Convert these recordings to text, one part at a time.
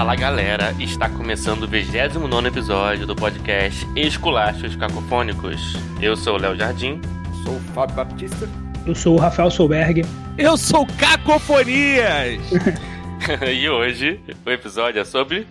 Fala galera, está começando o 29 episódio do podcast Esculachos Cacofônicos. Eu sou o Léo Jardim. Sou o Fábio Baptista. Eu sou o Rafael Solberg. Eu sou Cacofonias! e hoje o episódio é sobre.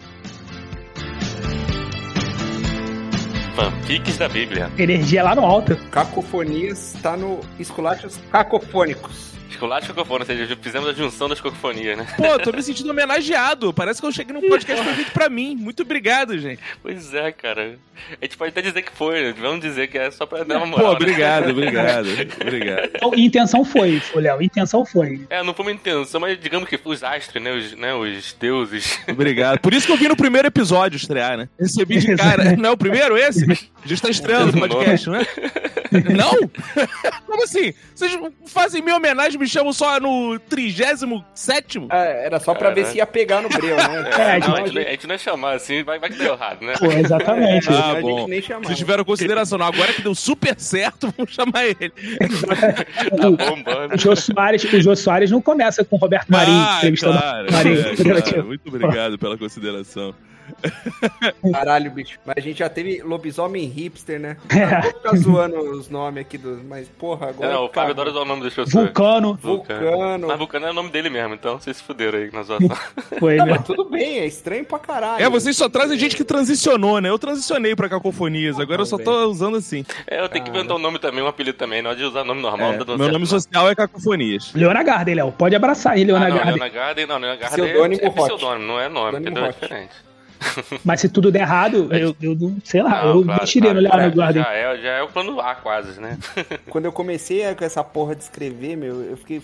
Fanfics da Bíblia. Energia lá no alto. Cacofonias está no Esculachos Cacofônicos. Esculacho cacofônia, ou seja, fizemos a junção das cacofonias, né? Pô, tô me sentindo homenageado. Parece que eu cheguei num podcast feito pra mim. Muito obrigado, gente. Pois é, cara. A gente pode até dizer que foi, né? vamos dizer que é só pra dar uma moral. Pô, obrigado, né? obrigado, obrigado. Então, intenção foi, Léo, intenção foi. É, não foi uma intenção, mas digamos que os astros, né, os, né, os deuses. Obrigado. Por isso que eu vim no primeiro episódio estrear, né? Recebi de cara. Não é o primeiro esse? A gente tá estreando o podcast, né? Não? Como assim? Vocês fazem minha homenagem, me chamam só no 37? É, era só pra ver se ia pegar no breu, né? É, é, não, a, gente, a, gente, não ia chamar assim, vai, vai que deu errado, né? Pô, exatamente. Ah, a bom. nem Vocês tiveram consideração. Agora que deu super certo, vamos chamar ele. tá bombando. O Jô Soares, o Jô Soares não começa com o Roberto Marinho, ah, entrevistando claro, Marinho. É, claro. Muito obrigado pela consideração. Caralho, bicho. Mas a gente já teve lobisomem hipster, né? É. Vou ficar zoando os nomes aqui dos. Mas, porra, agora. Não, o Fábio adora usar o nome das pessoas. Vulcano. Vulcano. Mas Vulcano é o nome dele mesmo, então vocês se fuderam aí na zoação. Foi, Não, mas tudo bem, é estranho pra caralho. É, vocês só trazem gente que transicionou, né? Eu transicionei pra cacofonias, agora eu só tô usando assim. É, eu tenho que inventar um nome também, um apelido também, não de usar nome normal. É, meu certo, nome social é cacofonias. Leona Garden, Léo. Pode abraçar aí, Leona ah, não, Garden. Leona Garden, não, Leona Garden é, é pseudônimo, não é nome, entendeu? É diferente. Mas se tudo der errado, eu, eu não sei lá, não, eu claro, investiria claro, no Leonardo Garden. Já é, já é o plano A, quase, né? Quando eu comecei com essa porra de escrever, meu, eu fiquei.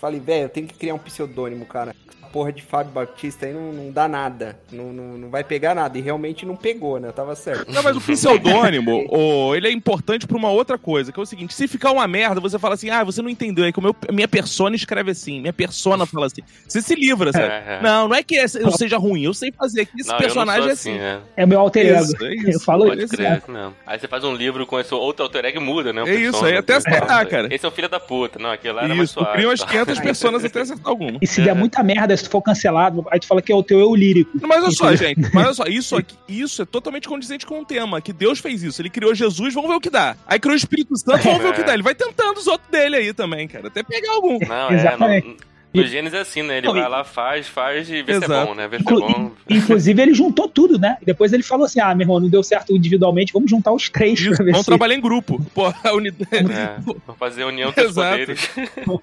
Falei, velho, eu tenho que criar um pseudônimo, cara porra de Fábio Batista aí não, não dá nada. Não, não, não, vai pegar nada. E realmente não pegou, né? Tava certo. Não, mas o pseudônimo, oh, ele é importante pra uma outra coisa, que é o seguinte: se ficar uma merda, você fala assim, ah, você não entendeu. Aí que meu, minha persona escreve assim, minha persona fala assim. Você se livra, sabe? É, é. Não, não é que eu seja ruim, eu sei fazer que esse não, personagem é assim. É. é meu alter ego. Isso, é isso. Eu falo Pode isso. Crer, mesmo. Aí você faz um livro com esse outro alter ego e muda, né? É isso, aí até acertar, cara. Esse é o filho da puta. Não, aquele lá era isso, mais suave. Cria umas 500 personas até acertar alguma. E se der muita merda, se tu for cancelado, aí tu fala que é o teu eu lírico. Mas olha só, gente, mas olha só, isso, aqui, isso é totalmente condizente com o tema, que Deus fez isso. Ele criou Jesus, vamos ver o que dá. Aí criou o Espírito Santo, vamos ver o que dá. Ele vai tentando os outros dele aí também, cara, até pegar algum. Não, é, Exatamente. Não, o Gênesis é assim, né? Ele vai lá, faz, faz e vê Exato. se é bom, né? Vê se é bom. Inclusive, ele juntou tudo, né? Depois ele falou assim: ah, meu irmão, não deu certo individualmente, vamos juntar os três Isso, pra ver Vamos se... trabalhar em grupo. Pô, a unidade. É, vamos fazer a união dos poderes.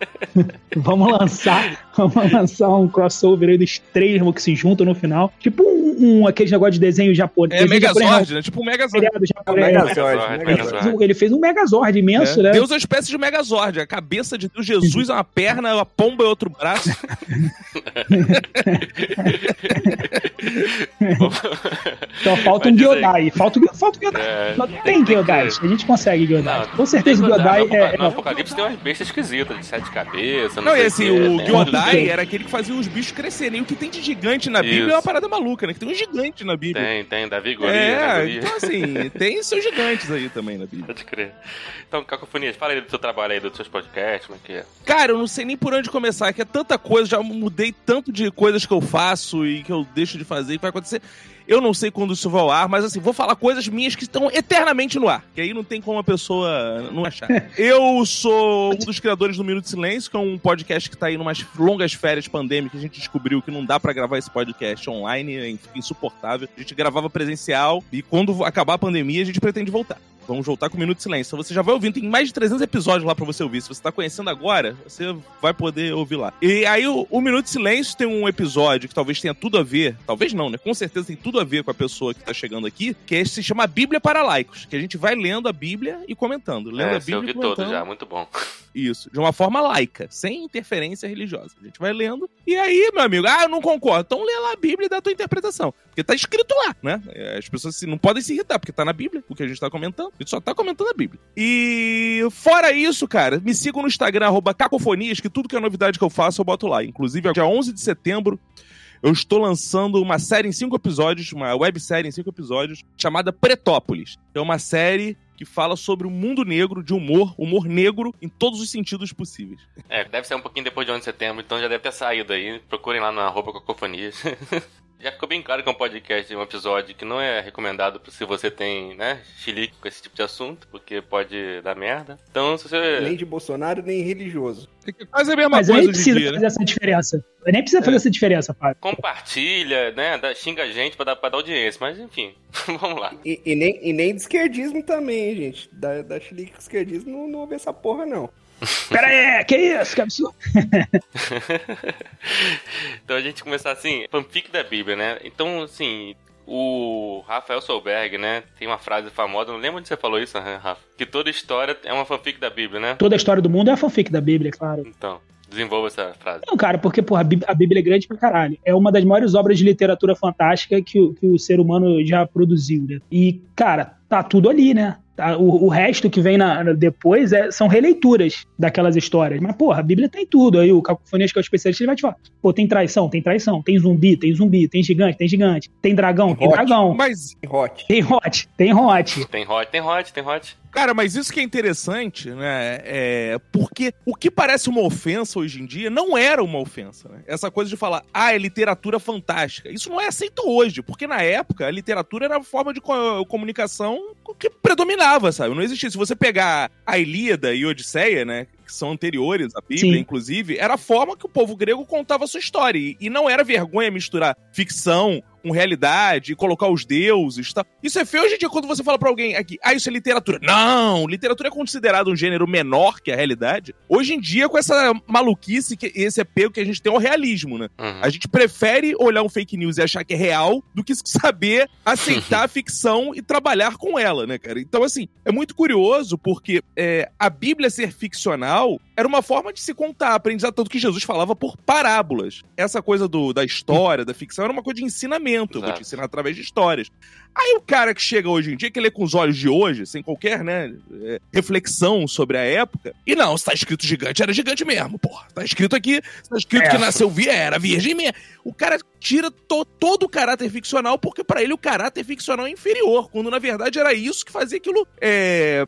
vamos lançar, vamos lançar um crossover aí dos três irmãos que se juntam no final. Tipo um, um aquele negócio de desenho japonês. É, Megazord, né? Tipo um Megazord. Megazord, Megazord. Ele fez um Megazord imenso, é. né? Deus é uma espécie de Megazord. A cabeça de Deus, Jesus é uma perna, a pomba é outro braço. então falta um Gyodai. Falta, falta um Gyodai. É, tem, tem Gyodai. A gente consegue Gyodai. Com certeza o Gyodai é. No Apocalipse tem umas bestas esquisitas, de sete cabeças. Não, não e assim, o né? Gyodai era aquele que fazia os bichos crescerem. O que tem de gigante na Bíblia Isso. é uma parada maluca, né? Que tem um gigante na Bíblia. Tem, tem, Davi Golias. É, né, então assim, tem seus gigantes aí também na Bíblia. Pode crer. Então, Cacofonias, fala aí do seu trabalho aí, dos seus podcasts, como é que é? Cara, eu não sei nem por onde começar, que é tanta coisa já mudei tanto de coisas que eu faço e que eu deixo de fazer e que vai acontecer. Eu não sei quando isso vai ao ar, mas assim, vou falar coisas minhas que estão eternamente no ar. Que aí não tem como a pessoa não achar. eu sou um dos criadores do Minuto de Silêncio, que é um podcast que tá aí numas longas férias pandêmicas. A gente descobriu que não dá para gravar esse podcast online, é insuportável. A gente gravava presencial e quando acabar a pandemia, a gente pretende voltar. Vamos voltar com o Minuto de Silêncio. Você já vai ouvindo, tem mais de 300 episódios lá pra você ouvir. Se você tá conhecendo agora, você vai poder ouvir lá. E aí o, o Minuto de Silêncio tem um episódio que talvez tenha tudo a ver, talvez não, né? Com certeza tem tudo a ver com a pessoa que tá chegando aqui, que é, se chama Bíblia para Laicos, que a gente vai lendo a Bíblia e comentando. Lendo é, a Bíblia eu vi todo já, muito bom. Isso, de uma forma laica, sem interferência religiosa. A gente vai lendo, e aí, meu amigo, ah, eu não concordo. Então lê lá a Bíblia e dá a tua interpretação. Porque tá escrito lá, né? As pessoas não podem se irritar, porque tá na Bíblia, o que a gente tá comentando. Gente só tá comentando a Bíblia. E fora isso, cara, me sigam no Instagram, arroba cacofonias, que tudo que é novidade que eu faço eu boto lá. Inclusive, dia 11 de setembro, eu estou lançando uma série em cinco episódios, uma websérie em cinco episódios, chamada Pretópolis. É uma série que fala sobre o mundo negro, de humor, humor negro em todos os sentidos possíveis. É, deve ser um pouquinho depois de 11 de setembro, então já deve ter saído aí. Procurem lá na arroba cacofonias. Já ficou bem claro que é um podcast, um episódio que não é recomendado se você tem, né, chilique com esse tipo de assunto, porque pode dar merda. Então, se você... Nem de Bolsonaro, nem religioso. É quase a mesma Mas coisa nem hoje em precisa dia, fazer né? essa diferença. Eu nem precisa fazer essa diferença, Fábio. Compartilha, né, dá- xinga a gente pra dar, pra dar audiência, mas enfim, vamos lá. E, e nem, e nem de esquerdismo também, hein, gente. Da, da chilique com esquerdismo não, não ouve essa porra, não. Pera aí, que isso? Que absurdo. então a gente começar assim, fanfic da Bíblia, né? Então, assim, o Rafael Solberg, né, tem uma frase famosa, não lembro onde você falou isso, né, Rafa? Que toda história é uma fanfic da Bíblia, né? Toda a história do mundo é a fanfic da Bíblia, claro. Então, desenvolva essa frase. Não, cara, porque, porra, a Bíblia é grande pra caralho. É uma das maiores obras de literatura fantástica que, o- que o ser humano já produziu, né? E, cara, tá tudo ali, né? Tá- O, o resto que vem na- depois é- são releituras daquelas histórias. Mas, porra, a Bíblia tem tudo. Aí o Cacofonias, que é o especialista, ele vai te falar: pô, tem traição, tem traição, tem zumbi, tem zumbi, tem gigante, tem gigante, tem dragão, tem Hot. dragão, Mas, Hot. tem hot, tem hot. Tem hot, tem hot, tem hot. Cara, mas isso que é interessante, né? É porque o que parece uma ofensa hoje em dia não era uma ofensa, né? Essa coisa de falar, ah, é literatura fantástica. Isso não é aceito hoje, porque na época a literatura era a forma de co- comunicação que predominava, sabe? Não existia. Se você pegar a Ilíada e Odisseia, né? Que são anteriores à Bíblia, Sim. inclusive, era a forma que o povo grego contava a sua história. E não era vergonha misturar ficção com realidade, e colocar os deuses e tal. Isso é feio hoje em dia quando você fala pra alguém aqui, ah, isso é literatura. Não! Literatura é considerado um gênero menor que a realidade. Hoje em dia, com essa maluquice, que esse apego que a gente tem ao realismo, né? Uhum. A gente prefere olhar um fake news e achar que é real do que saber aceitar a ficção e trabalhar com ela, né, cara? Então, assim, é muito curioso porque é, a Bíblia ser ficcional era uma forma de se contar, aprendizado, tanto que Jesus falava por parábolas. Essa coisa do, da história, da ficção, era uma coisa de ensinamento. Eu vou Exato. te ensinar através de histórias. Aí o cara que chega hoje em dia, que lê com os olhos de hoje, sem qualquer, né, é, reflexão sobre a época, e não, se tá escrito gigante, era gigante mesmo, porra. Tá escrito aqui, tá escrito É. que nasceu vi, era virgem mesmo. O cara tira to- todo o caráter ficcional, porque pra ele o caráter ficcional é inferior, quando na verdade era isso que fazia aquilo é,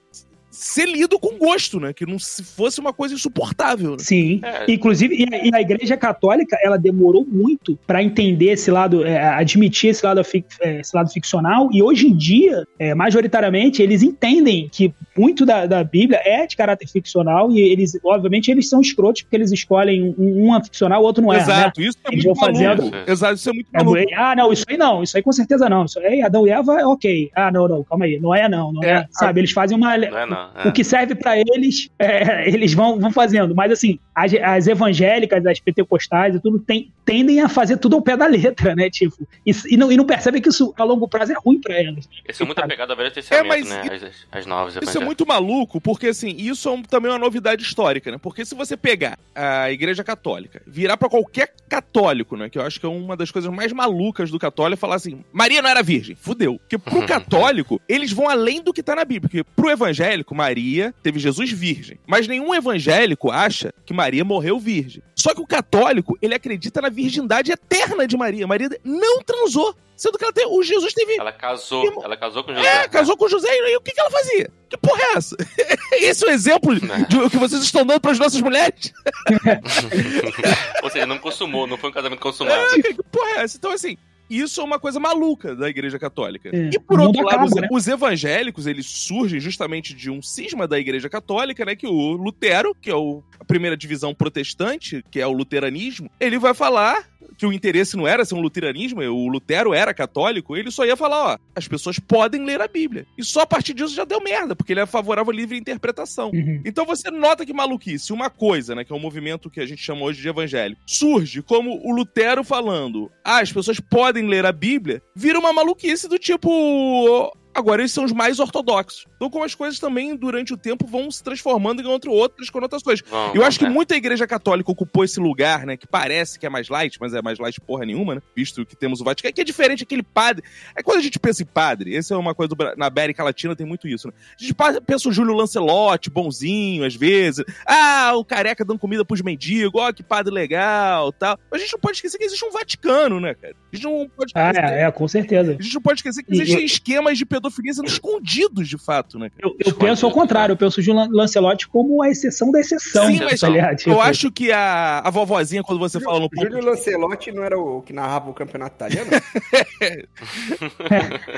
ser lido com gosto, né? Que não se fosse uma coisa insuportável. Né? Sim. É. Inclusive, e a, e a Igreja Católica, ela demorou muito pra entender esse lado, é, admitir esse lado, fic- é, esse lado ficcional, e hoje em dia, é, majoritariamente, eles entendem que muito da, da Bíblia é de caráter ficcional, e eles, obviamente, eles são escrotos porque eles escolhem um, um é ficcional, o outro não é, né? Exato, isso é Eles muito vão fazendo- maluco. Exato, isso é muito É, maluco. ah, não, isso aí não, isso aí com certeza não. Isso aí, Adão e Eva, ok. Ah, não, não, calma aí. Não é, não, não é. É, sabe, eles fazem uma. Não é não. O É. que serve pra eles, é, eles vão, vão fazendo. Mas assim, as, as evangélicas, as pentecostais e tudo, tem- tendem a fazer tudo ao pé da letra, né? Tipo, e, e não, e não percebem que isso a longo prazo é ruim pra elas. Eles são muito apegados ao Velho Testamento, mas né? As, as, as novas Isso é muito maluco, porque assim, isso é um- também uma novidade histórica, né? Porque se você pegar a Igreja Católica, virar pra qualquer católico, né? Que eu acho que é uma das coisas mais malucas do católico, é falar assim: Maria não era virgem. Fudeu. Porque pro católico, eles vão além do que tá na Bíblia. Porque pro evangélico, Maria teve Jesus virgem. Mas nenhum evangélico acha que Maria morreu virgem. Só que o católico, ele acredita na virgindade eterna de Maria. Maria não transou. Sendo que ela tem, o Jesus teve Ela casou, Irmão- ela casou com José. é, casou com o José e o que, que ela fazia? Que porra é essa? Esse é o exemplo de, que vocês estão dando para as nossas mulheres? Ou seja, não consumou, não foi um casamento consumado. É, que porra é essa? Então, assim, isso é uma coisa maluca da Igreja Católica. É, E por outro lado, acaba, os, né? os evangélicos, eles surgem justamente de um cisma da Igreja Católica, né? Que o Lutero, que é o- a primeira divisão protestante, que é o luteranismo, ele vai falar que o interesse não era ser um luteranismo, o Lutero era católico, ele só ia falar, ó, as pessoas podem ler a Bíblia. E só a partir disso já deu merda, porque ele é favorável à livre interpretação. Uhum. Então você nota que maluquice, uma coisa, né, que é um movimento que a gente chama hoje de evangélico, surge como o Lutero falando, ah, as pessoas podem ler a Bíblia, vira uma maluquice do tipo, agora eles são os mais ortodoxos. Então como as coisas também durante o tempo vão se transformando em outro, outras conotações. Vão, Eu acho que é. muita igreja católica ocupou esse lugar, né? Que parece que é mais light, mas é mais light porra nenhuma, né? Visto que temos o Vaticano, que é diferente aquele padre. É quando a gente pensa em padre, essa é uma coisa do na América Latina tem muito isso, né? A gente pensa o Júlio Lancelotti, bonzinho, às vezes. Ah, o careca dando comida pros mendigos, ó, que padre legal tal. Mas a gente não pode esquecer que existe um Vaticano, né, cara? A gente não pode Ah, esquecer. é, é, com certeza. A gente não pode esquecer que E- existem esquemas de pedofilia sendo escondidos, de fato, né? Eu, eu penso ao contrário, eu penso o Julian Lancelotti como a exceção da exceção. Sim, mas tá ligado? eu Tipo, acho que a, a vovozinha, quando você fala no ponto Júlio Lancelotti não era o que narrava o campeonato italiano?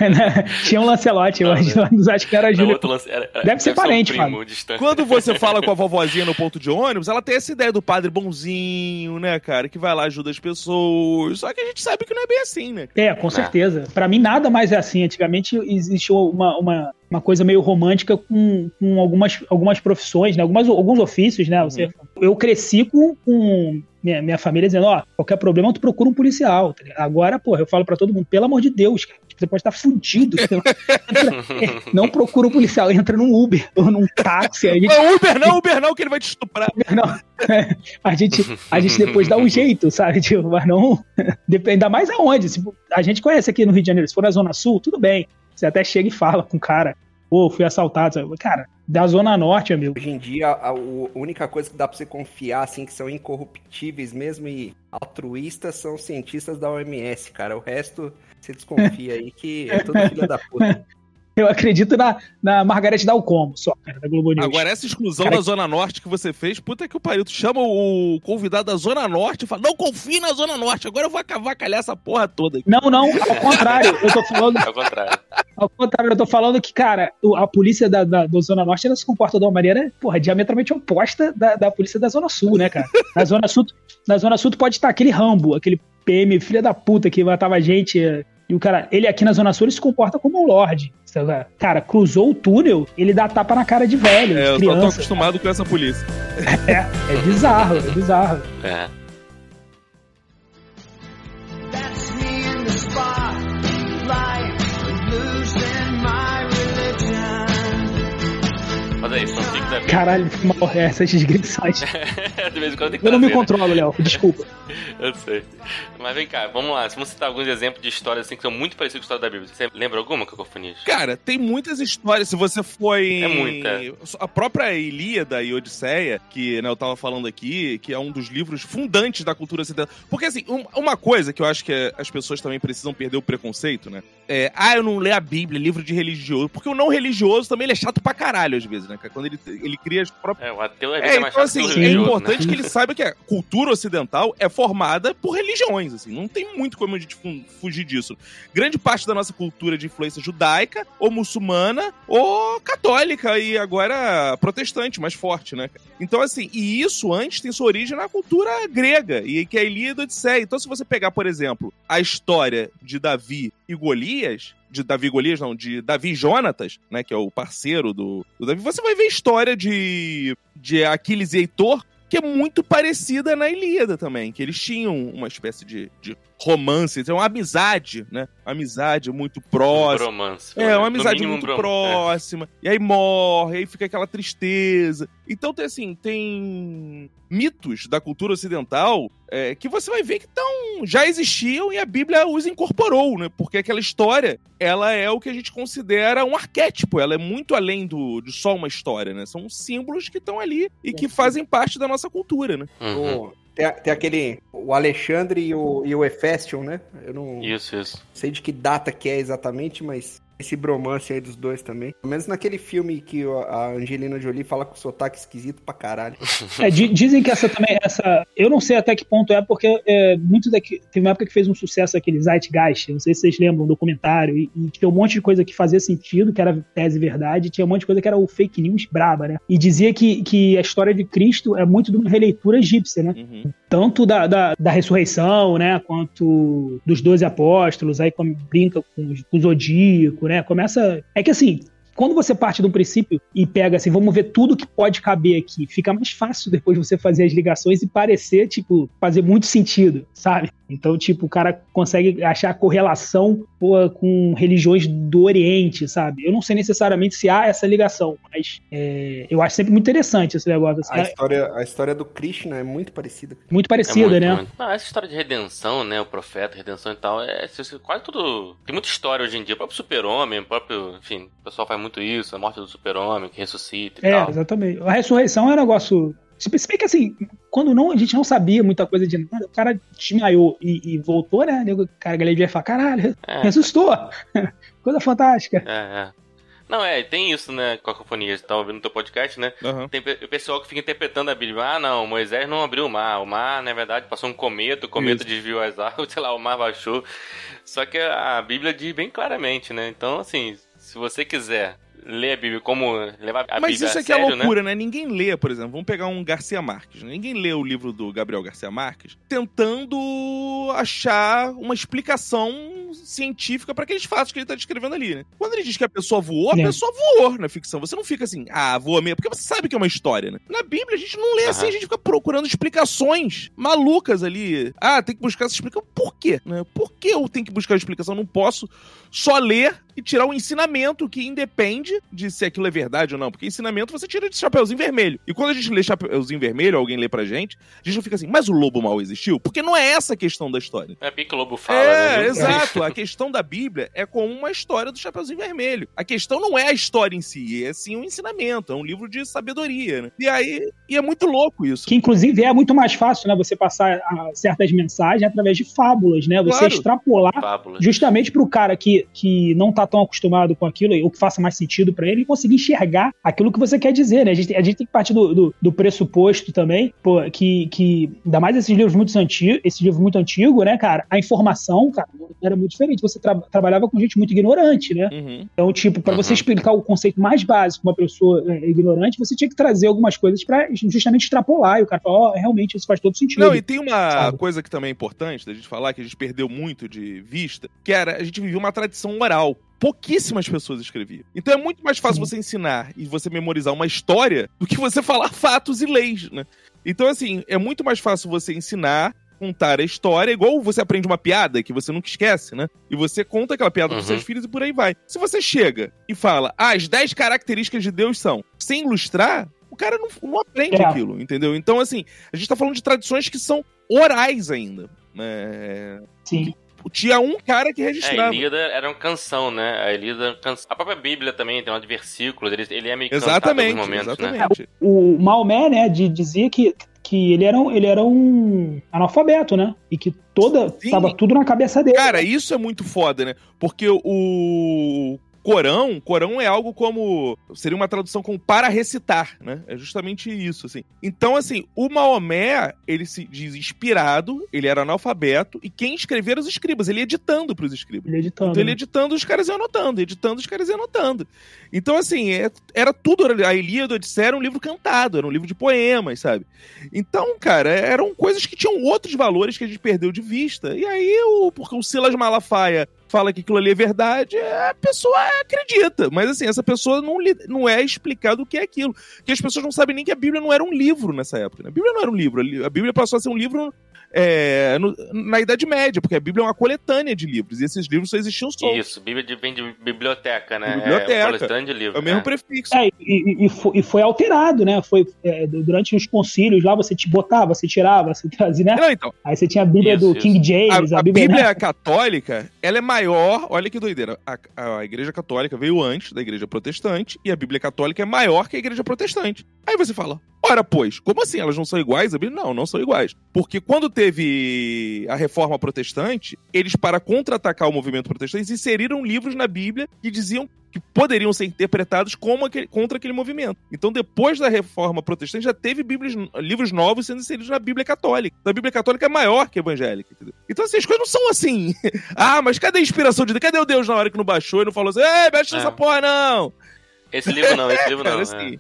né? Tinha um Lancelotti, eu Não, acho, que era Não, Júlio. outro lance- era- era- Deve ser parente, um distante. Quando você fala com a vovozinha no ponto de ônibus, ela tem essa ideia do padre bonzinho, né, cara? Que vai lá, ajuda as pessoas. Só que a gente sabe que não é bem assim, né? É, com certeza. Pra mim, nada mais é assim. Antigamente existiu uma, uma, uma coisa meio romântica com, com algumas, algumas profissões, né? Algumas, alguns ofícios, né? Você, Eu cresci com, com minha, minha família dizendo, ó, qualquer problema tu procura um policial. tá? Agora, porra, eu falo pra todo mundo, pelo amor de Deus, cara, você pode estar fudido. não procura um policial, entra num Uber ou num táxi. Gente Não, Uber não, Uber não, que ele vai te estuprar. não. A gente, a gente depois dá um jeito, sabe? Tipo, mas não. Depende, ainda mais aonde. Se a gente conhece aqui no Rio de Janeiro, se for na Zona Sul, tudo bem. Você até chega e fala com o cara, pô, fui assaltado. sabe? Cara, da Zona Norte, amigo. Hoje em dia, a, a única coisa que dá pra você confiar, assim, que são incorruptíveis mesmo e altruístas, são os cientistas da OMS, cara. O resto, você desconfia aí que é tudo filha da puta. Eu acredito na, na Margarete Dalcomo, só, cara, da Globo News. Agora, essa exclusão Cara, da Zona Norte que você fez, puta que o pariu. Tu chama o convidado da Zona Norte e fala, não confie na Zona Norte, agora eu vou avacalhar essa porra toda. aqui. Não, não, ao contrário. Eu tô falando, Ao contrário. ao contrário, eu tô falando que, cara, a polícia da, da, da Zona Norte ela se comporta de uma maneira, porra, diametralmente oposta da, da polícia da Zona Sul, né, cara? Na Zona Sul, na Zona Sul pode estar aquele Rambo, aquele PM filha da puta que matava gente. E o cara, ele aqui na Zona Sul ele se comporta como um lorde. sabe? Cara, cruzou o túnel, ele dá tapa na cara de velho, É, eu de tô, tô criança. acostumado com essa polícia. É bizarro, é bizarro. É. That's me in the spotlight, Aí, fanfic da Bíblia. Caralho, mal, essas descrições. De vez em quando tem que Eu não me trazer, né? controlo, Léo, desculpa. Eu sei. Mas vem cá, vamos lá. Vamos citar alguns exemplos de histórias assim que são muito parecidas com a história da Bíblia. Você lembra alguma, Cacofonias? Cara, tem muitas histórias. Se você foi. É muita. A própria Ilíada e Odisseia, que né, eu tava falando aqui, que é um dos livros fundantes da cultura ocidental. Porque, assim, um- uma coisa que eu acho que as pessoas também precisam perder o preconceito, né? É, ah, eu não leio a Bíblia, livro de religioso. Porque o não religioso também ele é chato pra caralho, às vezes, né? Cara? Quando ele, ele cria as próprias. É, o ateu é, É, então assim, é importante né? que ele saiba que a cultura ocidental é formada por religiões, assim, não tem muito como a gente fu- fugir disso. Grande parte da nossa cultura é de influência judaica, ou muçulmana, ou católica, e agora protestante, mais forte, né? Então, assim, e isso antes tem sua origem na cultura grega, e que é a Ilíada e Odisseia. Então, se você pegar, por exemplo, a história de Davi e Golias, de Davi Golias, não, de Davi Jonatas, né, que é o parceiro do, do Davi, você vai ver a história de, de Aquiles e Heitor, que é muito parecida na Ilíada também, que eles tinham uma espécie de, de romance, então, uma amizade, né? Uma amizade muito próxima. Bromance. É, uma amizade mínimo, muito brom- próxima. E aí morre, aí fica aquela tristeza. Então, tem assim, tem mitos da cultura ocidental é, que você vai ver que tão, já existiam e a Bíblia os incorporou, né? Porque aquela história, ela é o que a gente considera um arquétipo. Ela é muito além do, de só uma história, né? São símbolos que estão ali e que fazem parte da nossa cultura, né? É. Uhum. O- tem, tem aquele. O Alexandre e o, e o Hefestion, né? Eu não Isso, isso. sei de que data que é exatamente, mas esse bromance aí dos dois também. Pelo menos naquele filme que a Angelina Jolie fala com sotaque esquisito pra caralho. É, di- dizem que essa também, essa. Eu não sei até que ponto é, porque é, muito daqui. Teve uma época que fez um sucesso aquele Zeitgeist, não sei se vocês lembram, um documentário, e, e tinha um monte de coisa que fazia sentido, que era tese e verdade, e tinha um monte de coisa que era o fake news braba, né? E dizia que, que a história de Cristo é muito de uma releitura egípcia, né? Uhum. Tanto da, da, da ressurreição, né, quanto dos doze apóstolos, aí como brinca com, com o zodíaco, né, começa... É que assim, quando você parte de um princípio e pega assim, vamos ver tudo que pode caber aqui, fica mais fácil depois você fazer as ligações e parecer, tipo, fazer muito sentido, sabe? Então, tipo, o cara consegue achar correlação pô, com religiões do Oriente, sabe? Eu não sei necessariamente se há essa ligação, mas é, eu acho sempre muito interessante esse negócio. Assim, A é história, a história do Krishna é muito parecida. muito É parecida, muito, né? muito. Não, essa história de redenção, né? O profeta, redenção e tal, é isso- quase tudo. Tem muita história hoje em dia. O próprio super-homem, o próprio. Enfim, o pessoal faz muito isso, a morte do super-homem, que ressuscita e É, tal. exatamente. A ressurreição é um negócio. Se bem que assim, quando não, a gente não sabia muita coisa de nada, o cara desmaiou e, e voltou, né? O cara, a galera vai falar, caralho, É. ressuscitou. Coisa fantástica. É, é. Não, é, tem isso, né, Cacofonia, você tá ouvindo o teu podcast, né? Aham. Tem o pessoal que fica interpretando a Bíblia. Ah, não, Moisés não abriu o mar. O mar, na verdade, passou um cometa, o cometa desviou as águas, sei lá, o mar baixou. Só que a Bíblia diz bem claramente, né? Então, assim, se você quiser ler a Bíblia como levar a Mas Bíblia isso aqui é sério, né? loucura, né? Ninguém lê, por exemplo, vamos pegar um Garcia Marques. né? Ninguém lê o livro do Gabriel Garcia Marques tentando achar uma explicação científica para aqueles fatos que ele tá descrevendo ali, né? Quando ele diz que a pessoa voou, a É. pessoa voou na ficção. Você não fica assim, ah, voa mesmo, porque você sabe que é uma história, né? Na Bíblia a gente não lê assim, Aham. a gente fica procurando explicações malucas ali. Ah, tem que buscar essa explicação. Por quê? Né? Por que eu tenho que buscar a explicação? Eu não posso só ler e tirar um ensinamento que independe de se aquilo é verdade ou não. Porque ensinamento você tira de Chapeuzinho Vermelho. E quando a gente lê Chapeuzinho Vermelho, alguém lê pra gente, a gente não fica assim, mas o lobo mal existiu? Porque não é essa a questão da história. É bem que o Lobo fala, é, né? exato. A questão da Bíblia é como uma história do Chapeuzinho Vermelho. A questão não é a história em si, é sim um ensinamento, é um livro de sabedoria, né? E aí, e é muito louco isso. Que inclusive é muito mais fácil, né? Você passar ah, certas mensagens através de fábulas, né? Você Claro. extrapolar Fábula. justamente para o cara que, que não tá tão acostumado com aquilo, ou que faça mais sentido para ele, conseguir enxergar aquilo que você quer dizer, né? A gente, a gente tem que partir do, do, do pressuposto também, pô, que, que, ainda mais esses livros muito antigos, esse livro muito antigo, né, cara? A informação, cara, era muito diferente. Você tra- trabalhava com gente muito ignorante, né? Uhum. Então, tipo, para você Uhum. explicar o conceito mais básico uma pessoa é, ignorante, você tinha que trazer algumas coisas para justamente extrapolar. E o cara fala, ó, realmente isso faz todo sentido. Não, e tem uma Sabe? coisa que também é importante da gente falar, que a gente perdeu muito de vista, que era, a gente vivia uma tradição oral. Pouquíssimas pessoas escreviam. Então é muito mais fácil Sim. você ensinar e você memorizar uma história do que você falar fatos e leis, né? Então, assim, é muito mais fácil você ensinar, contar a história, igual você aprende uma piada que você nunca esquece, né? E você conta aquela piada Uhum. pros seus filhos e por aí vai. Se você chega e fala, ah, as 10 características de Deus são, sem ilustrar, o cara não, não aprende É. aquilo, entendeu? Então, assim, a gente tá falando de tradições que são orais ainda. né? Sim. Tinha um cara que É, a registrava. Ilíada era uma canção, né? A uma canção. A própria Bíblia também tem um monte de versículos, ele, ele é meio cantado em Exatamente, momentos, né? exatamente. o Maomé, né, de, dizia que, que ele, era um, ele era um analfabeto, né? E que toda. Sim. Tava tudo na cabeça dele. Cara, isso é muito foda, né? Porque o Corão, Corão é algo como seria uma tradução como para recitar, né? É justamente isso, assim. Então, assim, o Maomé, ele se diz inspirado, ele era analfabeto e quem escrevia eram os escribas, ele ia editando para os escribas. Ele editando. Então ele né? editando, os caras iam anotando, editando, os caras iam anotando. Então, assim, é- era tudo. A Ilíada, a Odisseia era um livro cantado, era um livro de poemas, sabe? Então, cara, eram coisas que tinham outros valores que a gente perdeu de vista. E aí, o, porque o Silas Malafaia fala que aquilo ali é verdade, a pessoa acredita. Mas, assim, essa pessoa não, não é explicado o que é aquilo. Porque as pessoas não sabem nem que a Bíblia não era um livro nessa época. Né? A Bíblia não era um livro. A Bíblia passou a ser um livro é, no- na Idade Média, porque a Bíblia é uma coletânea de livros. E esses livros só existiam soltos. Isso, Bíblia de- vem de biblioteca, né? Biblioteca. É, coletânea de livro. É o mesmo é. prefixo. É, e, e- e foi, e foi alterado, né? Foi é, durante os concílios lá, você te botava, você tirava, você trazia, né? Não, então, Aí você tinha a Bíblia Isso, do King James, a, a, a Bíblia. Bíblia né? católica, ela é maior, olha que doideira. A, a Igreja Católica veio antes da Igreja Protestante e a Bíblia Católica é maior que a Igreja Protestante. Aí você fala, ora pois, como assim? Elas não são iguais? A Bíblia, não, não são iguais. Porque quando teve a Reforma Protestante, eles, para contra-atacar o movimento protestante, inseriram livros na Bíblia que diziam que poderiam ser interpretados como aquele- contra aquele movimento. Então, depois da Reforma Protestante, já teve bíblias, livros novos sendo inseridos na Bíblia Católica. Então, a Bíblia Católica é maior que a evangélica. entendeu? Então, assim, as coisas não são assim. ah, mas cadê a inspiração de Deus? Cadê o Deus na hora que não baixou e não falou assim, ei, mexe É. nessa porra, não? Esse livro não, esse livro não. Cara, é. assim,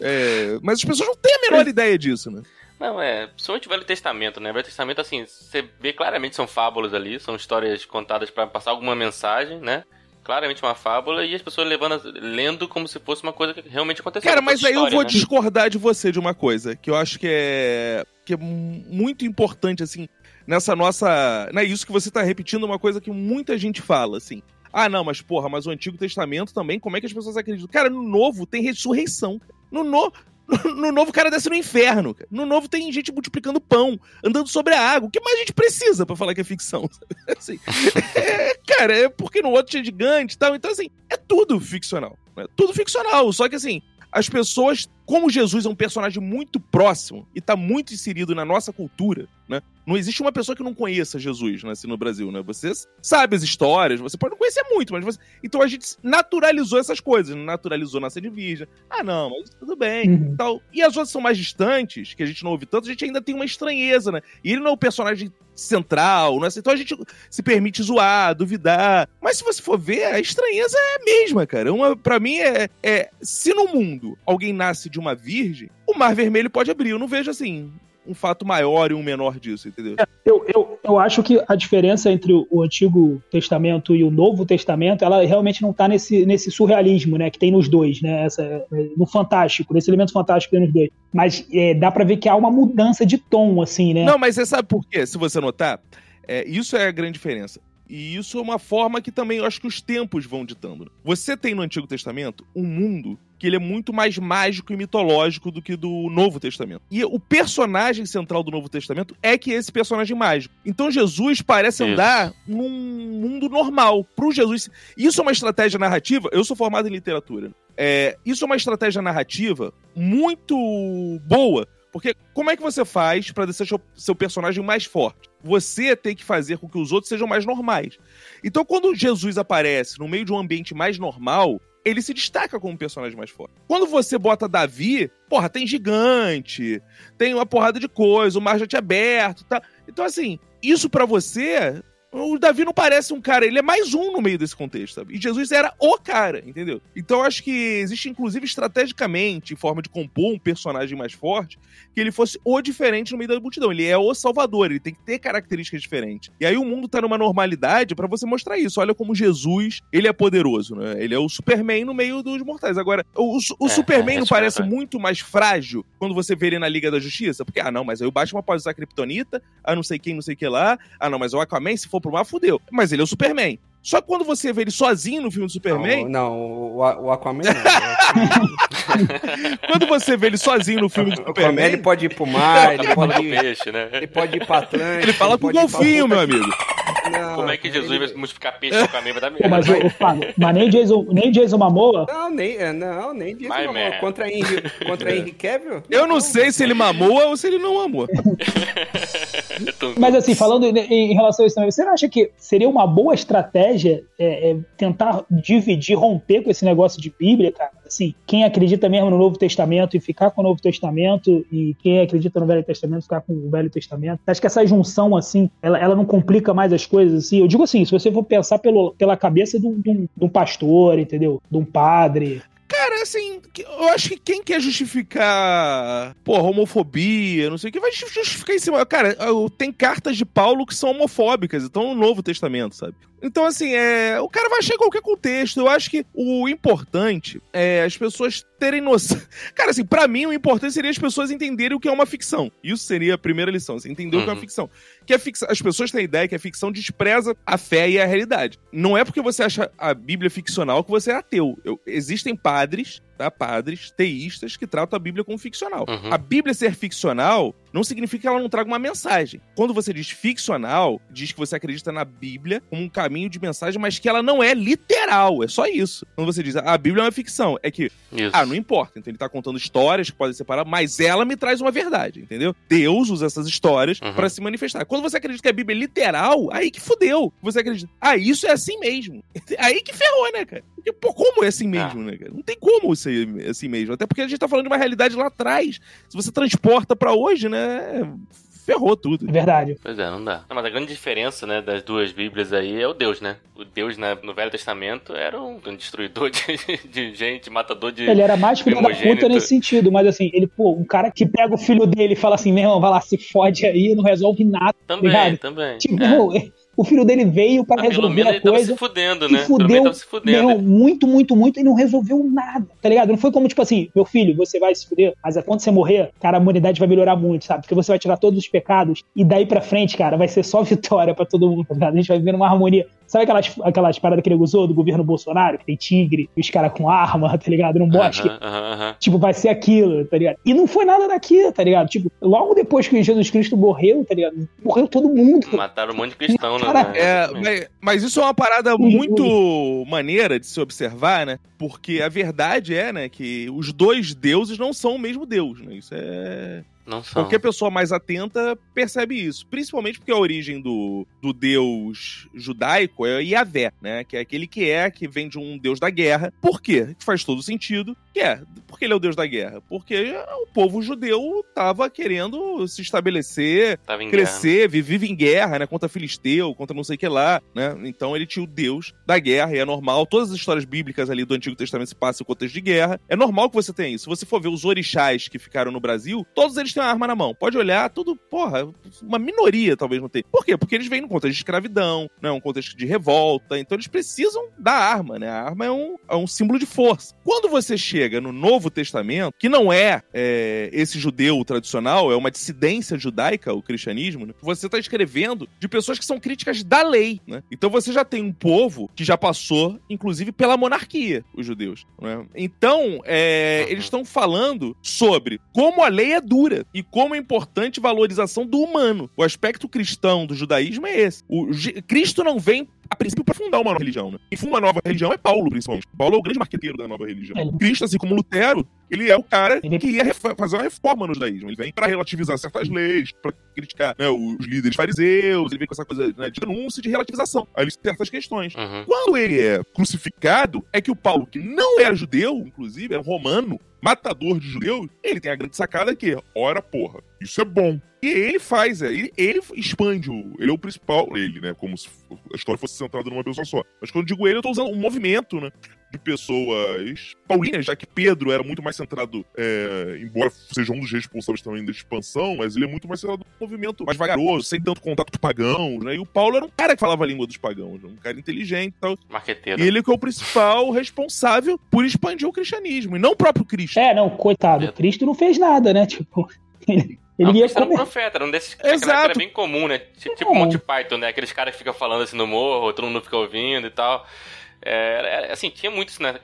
é, mas as pessoas não têm a menor ideia disso, né? Não, é. Principalmente o Velho Testamento, né? O Velho Testamento, assim, você vê claramente são fábulas ali, são histórias contadas pra passar alguma mensagem, né? Claramente uma fábula e as pessoas levando, lendo como se fosse uma coisa que realmente aconteceu. Cara, mas aí eu vou né? discordar de você de uma coisa, que eu acho que é, que é muito importante, assim, nessa nossa. Não é isso que você tá repetindo, uma coisa que muita gente fala, assim. Ah, não, mas porra, mas o Antigo Testamento também, como é que as pessoas acreditam? Cara, no Novo tem ressurreição. No, no, no Novo o cara desce no inferno. No Novo tem gente multiplicando pão, andando sobre a água. O que mais a gente precisa pra falar que é ficção? Assim, é, cara, é porque no outro tinha gigante e tal. Então, assim, é tudo ficcional. né? Tudo ficcional. Só que, assim, as pessoas, como Jesus é um personagem muito próximo e tá muito inserido na nossa cultura, né? Não existe uma pessoa que não conheça Jesus, né, assim, no Brasil, né? Você sabe as histórias, você pode não conhecer muito, mas você... Então a gente naturalizou essas coisas, naturalizou nascer de virgem. Ah, não, mas tudo bem, Uhum. tal. E as outras são mais distantes, que a gente não ouve tanto, a gente ainda tem uma estranheza, né? E ele não é o personagem central, né? Então a gente se permite zoar, duvidar. Mas se você for ver, a estranheza é a mesma, cara. Uma, pra mim, é, é. Se no mundo alguém nasce de uma virgem, o mar vermelho pode abrir. Eu não vejo assim. Um fato maior e um menor disso, entendeu? Eu, eu, eu acho que a diferença entre o- Antigo Testamento e o Novo Testamento, ela realmente não tá nesse, nesse surrealismo, né, que tem nos dois, né, essa, é, no fantástico, nesse elemento fantástico que tem nos dois. Mas é, dá pra ver que há uma mudança de tom, assim, né? Não, mas você sabe por quê? Se você notar, é, isso é a grande diferença. E isso é uma forma que também eu acho que os tempos vão ditando. Você tem no Antigo Testamento um mundo que ele é muito mais mágico e mitológico do que do Novo Testamento. E o personagem central do Novo Testamento é que é esse personagem mágico. Então Jesus parece Isso. andar num mundo normal. Pro Jesus. Isso é uma estratégia narrativa. Eu sou formado em literatura. É, isso é uma estratégia narrativa muito boa. Porque como é que você faz pra deixar seu, seu personagem mais forte? Você tem que fazer com que os outros sejam mais normais. Então, quando Jesus aparece no meio de um ambiente mais normal, ele se destaca como um personagem mais forte. Quando você bota Davi, porra, tem gigante, tem uma porrada de coisa, o mar já tinha aberto, tá? Então, assim, isso pra você, o Davi não parece um cara, ele é mais um no meio desse contexto, sabe? E Jesus era o cara, entendeu? Então, eu acho que existe, inclusive, estrategicamente, em forma de compor um personagem mais forte, que ele fosse o diferente no meio da multidão. Ele é o salvador, ele tem que ter características diferentes. E aí o mundo tá numa normalidade pra você mostrar isso. Olha como Jesus, ele é poderoso, né? Ele é o Superman no meio dos mortais. Agora, o, o É, Superman é, não parece verdade. muito mais frágil quando você vê ele na Liga da Justiça? Porque, ah, não, mas aí o Batman pode usar Kryptonita, ah, não sei quem, não sei o que lá. Ah, não, mas o Aquaman, se for pro mar, fudeu. Mas ele é o Superman. Só que quando você vê ele sozinho no filme do Superman, Não, não, o, o Aquaman não. quando você vê ele sozinho no filme do O Aquaman Superman, ele pode ir pro mar, ele pode ir, peixe, né? ele pode ir pra Atlântica. ele fala com o pode ir pra golfinho, meu amigo. Não, Como é que Jesus ele- vai multiplicar peixe com caminho? Vai dar Pô, merda. mas, o, o Fábio, mas nem Jason, nem Jason Momoa, Não, nem, é, não, nem disso. Vai não, merda. Contra Henry, contra Henry Cavill? Eu não sei se ele mamou ou se ele não amou. Mas assim, falando em, em relação a isso também, você não acha que seria uma boa estratégia é, é, tentar dividir, romper com esse negócio de Bíblia, cara? Assim, quem acredita mesmo no Novo Testamento e ficar com o Novo Testamento e quem acredita no Velho Testamento ficar com o Velho Testamento. Acho que essa junção, assim, ela, ela não complica mais as coisas, assim? Eu digo assim, se você for pensar pelo, pela cabeça de um, de um- pastor, entendeu? De um padre. Cara, assim, eu acho que quem quer justificar, porra, homofobia, não sei o que, vai ju- justificar em cima. Cara, tem cartas de Paulo que são homofóbicas, então no Novo Testamento, sabe? Então, assim, é, o cara vai achar em qualquer contexto. Eu acho que o importante é as pessoas terem noção. Cara, assim, pra mim, o importante seria as pessoas entenderem o que é uma ficção. Isso seria a primeira lição, assim, entender o que é uma Uhum. ficção. Que a ficção, as pessoas têm a ideia que a ficção despreza a fé e a realidade. Não é porque você acha a Bíblia ficcional que você é ateu. Eu- existem padres, tá? Padres teístas que tratam a Bíblia como ficcional. Uhum. A Bíblia ser ficcional não significa que ela não traga uma mensagem. Quando você diz ficcional, diz que você acredita na Bíblia como um caminho de mensagem, mas que ela não é literal. É só isso. Quando você diz "Ah, a Bíblia é uma ficção, é que Isso. ah, não importa. Então ele tá contando histórias que podem separar, mas ela me traz uma verdade, entendeu? Deus usa essas histórias Uhum. pra se manifestar. Quando você acredita que a Bíblia é literal, aí que fudeu. Você acredita, ah, isso é assim mesmo. Aí que ferrou, né, cara? Porque, pô, como é assim mesmo, né, cara? Não tem como ser assim mesmo. Até porque a gente tá falando de uma realidade lá atrás. Se você transporta pra hoje, né, ferrou tudo. É verdade. Pois é, não dá. Não, mas a grande diferença, né, das duas Bíblias aí é o Deus, né? O Deus né, no Velho Testamento era um destruidor de, de gente, matador de. Ele era mais filho da puta nesse sentido, mas assim, ele, pô, um cara que pega o filho dele e fala assim, meu irmão, vai lá, se fode aí, não resolve nada. Também, ligado? também. Tipo, é. Meu, o filho dele veio pelo resolver a ele tava coisa. se fudendo, né? Fudeu, tava se Meu fudendo. irmão, muito, muito, muito, e não resolveu nada, tá ligado? Não foi como, tipo assim, meu filho, você vai se fuder, mas é quando você morrer, cara, a humanidade vai melhorar muito, sabe? Porque você vai tirar todos os pecados, e daí pra frente, cara, vai ser só vitória pra todo mundo, tá ligado? A gente vai viver numa harmonia. Sabe aquelas, aquelas paradas que ele usou do governo Bolsonaro, que tem tigre, e os caras com arma, tá ligado? Num bosque. Tipo, vai ser aquilo, tá ligado? E não foi nada daquilo, tá ligado? Tipo, logo depois que Jesus Cristo morreu, tá ligado? Morreu todo mundo. Mataram um monte de cristão, né? Cara, É, Exatamente. mas, mas isso é uma parada muito maneira de se observar, né? Porque a verdade é, né, que os dois deuses não são o mesmo Deus, né? Isso é Não são. Qualquer pessoa mais atenta percebe isso. Principalmente porque a origem do, do deus judaico é Yahvé, né? Que é aquele que é, que vem de um deus da guerra. Por quê? Faz todo sentido. Que é, porque ele é o deus da guerra? Porque o povo judeu tava querendo se estabelecer, guerra. crescer, vi- vive em guerra, né? Contra Filisteu, contra não sei o que lá, né? Então ele tinha o Deus da guerra, e é normal. Todas as histórias bíblicas ali do Antigo Testamento se passam em contexto de guerra. É normal que você tenha isso. Se você for ver os orixás que ficaram no Brasil, todos eles têm uma arma na mão. Pode olhar, tudo, porra, uma minoria talvez não tenha. Por quê? Porque eles vêm num contexto de escravidão, né? Um contexto de revolta. Então eles precisam da arma, né? A arma é um, é um símbolo de força. Quando você chega no Novo Testamento, que não é, é, esse judeu tradicional, é uma dissidência judaica, o cristianismo, né? você está escrevendo de pessoas que são críticas da lei. Né? Então você já tem um povo que já passou, inclusive, pela monarquia, os judeus. né? Então, é, eles estão falando sobre como a lei é dura e como é importante valorização do humano. O aspecto cristão do judaísmo é esse. O, Cristo não vem a princípio para fundar uma nova religião, né? Quem funda uma nova religião é Paulo, principalmente. Paulo é o grande marqueteiro da nova religião. É. Cristo, assim como Lutero, ele é o cara que ia fazer uma reforma no judaísmo. Ele vem para relativizar certas leis, para criticar né, os líderes fariseus, ele vem com essa coisa né, de denúncia e de relativização a certas questões. Uhum. Quando ele é crucificado, é que o Paulo, que não era judeu, inclusive, era romano, matador de judeus, ele tem a grande sacada que, ora porra, isso é bom. E ele faz, é, ele, ele expande o. Ele é o principal, ele, né? Como se a história fosse centrada numa pessoa só. Mas quando eu digo ele, eu tô usando um movimento, né? De pessoas paulinas, já que Pedro era muito mais centrado, é, embora seja um dos responsáveis também da expansão, mas ele é muito mais centrado no movimento mais vagaroso, sem tanto contato com pagãos, né? E o Paulo era um cara que falava a língua dos pagãos, um cara inteligente e tal. Marqueteiro. E ele que é o principal responsável por expandir o cristianismo, e não o próprio Cristo. É, não, coitado, Cristo não fez nada, né? Tipo, ele, ele Não, ia Cristo era um comer. profeta, era um desses Exato. era bem comum, né? Ti- Tipo Comum. Monty Python, né? Aqueles caras que ficam falando assim no morro, todo mundo fica ouvindo e tal. É, assim, tinha muito isso, né?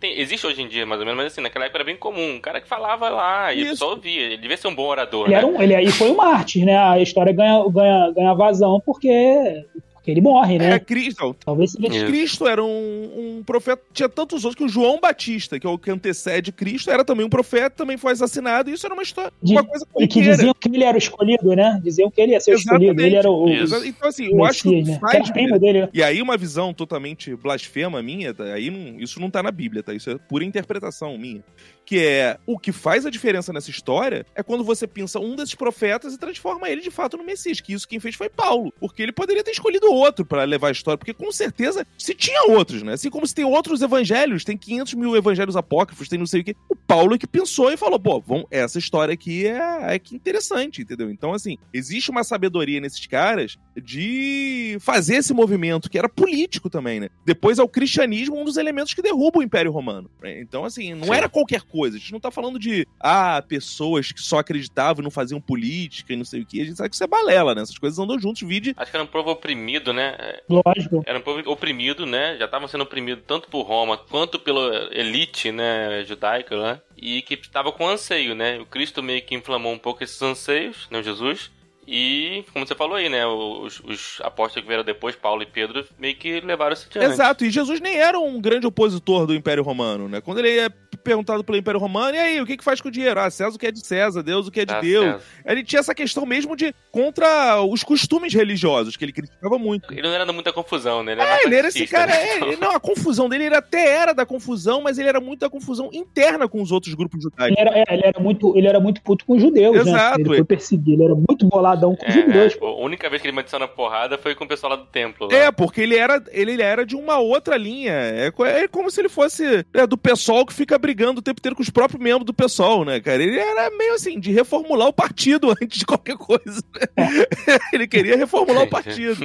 Tem- existe hoje em dia, mais ou menos, mas assim, naquela época era bem comum. Um cara que falava lá e pessoal ouvia. Ele devia ser um bom orador, Ele né? era um, ele, e foi um mártir, né? A história ganha, ganha, ganha vazão porque, porque ele morre, É, né? Cristo, Talvez seja Isso. Cristo era um, um profeta. Tinha tantos outros que o João Batista, que é o que antecede Cristo, era também um profeta, também foi assassinado. E isso era uma história, De- uma coisa E que diziam que ele era o escolhido, né? Diziam que ele ia ser o escolhido. Exatamente. Ele era o, Então, assim, eu acho que que né? Que faz. era primo dele, né? E aí, uma visão totalmente blasfema minha, tá? aí não- isso não tá na Bíblia, tá? Isso é pura interpretação minha. Que é o que faz a diferença nessa história é quando você pensa um desses profetas e transforma ele de fato no Messias. Que isso quem fez foi Paulo. Porque ele poderia ter escolhido outro pra levar a história. Porque com certeza se tinha outros, né? Assim como se tem outros evangelhos, tem 500 mil evangelhos apócrifos, tem não sei o quê. O Paulo é que pensou e falou: pô, vamos, essa história aqui é, é que interessante, entendeu? Então, assim, existe uma sabedoria nesses caras de fazer esse movimento que era político também, né? Depois é o cristianismo um dos elementos que derruba o Império Romano. né? Então, assim, não Sim. era qualquer coisa. A gente não tá falando de, ah, pessoas que só acreditavam e não faziam política e não sei o que. A gente sabe que isso é balela, né? Essas coisas andam juntos, vide. Acho que era um povo oprimido, né? É, Lógico. Era um povo oprimido, né? Já estavam sendo oprimidos tanto por Roma quanto pela elite, né, judaica, né? E que estava com anseio, né? O Cristo meio que inflamou um pouco esses anseios, né, Jesus? E, como você falou aí, né? Os, os apóstolos que vieram depois, Paulo e Pedro, meio que levaram isso adiante. Exato, e Jesus nem era um grande opositor do Império Romano, né? Quando ele é perguntado pelo Império Romano, e aí, o que que faz com o dinheiro? Ah, César o que é de César, Deus o que é de Tá Deus. certo. Ele tinha essa questão mesmo de contra os costumes religiosos, que ele criticava muito. Ele não era da muita confusão, né? Ele É, mais ele era esse cara. né? é, ele- não, a confusão dele ele até era da confusão, mas ele era muito da confusão interna com os outros grupos judaicos. Ele era, é, ele era muito, ele era muito puto com os judeus, Exato. né? Ele foi perseguido, ele era muito boladão com os É, judeus. é, a única vez que ele mandou na porrada foi com o pessoal lá do templo. lá. É, porque ele era, ele, ele era de uma outra linha. É, é como se ele fosse é, do pessoal que fica brigando o tempo inteiro com os próprios membros do pessoal, né, cara? Ele era meio assim, de reformular o partido antes de qualquer coisa. né? ele queria reformular o partido.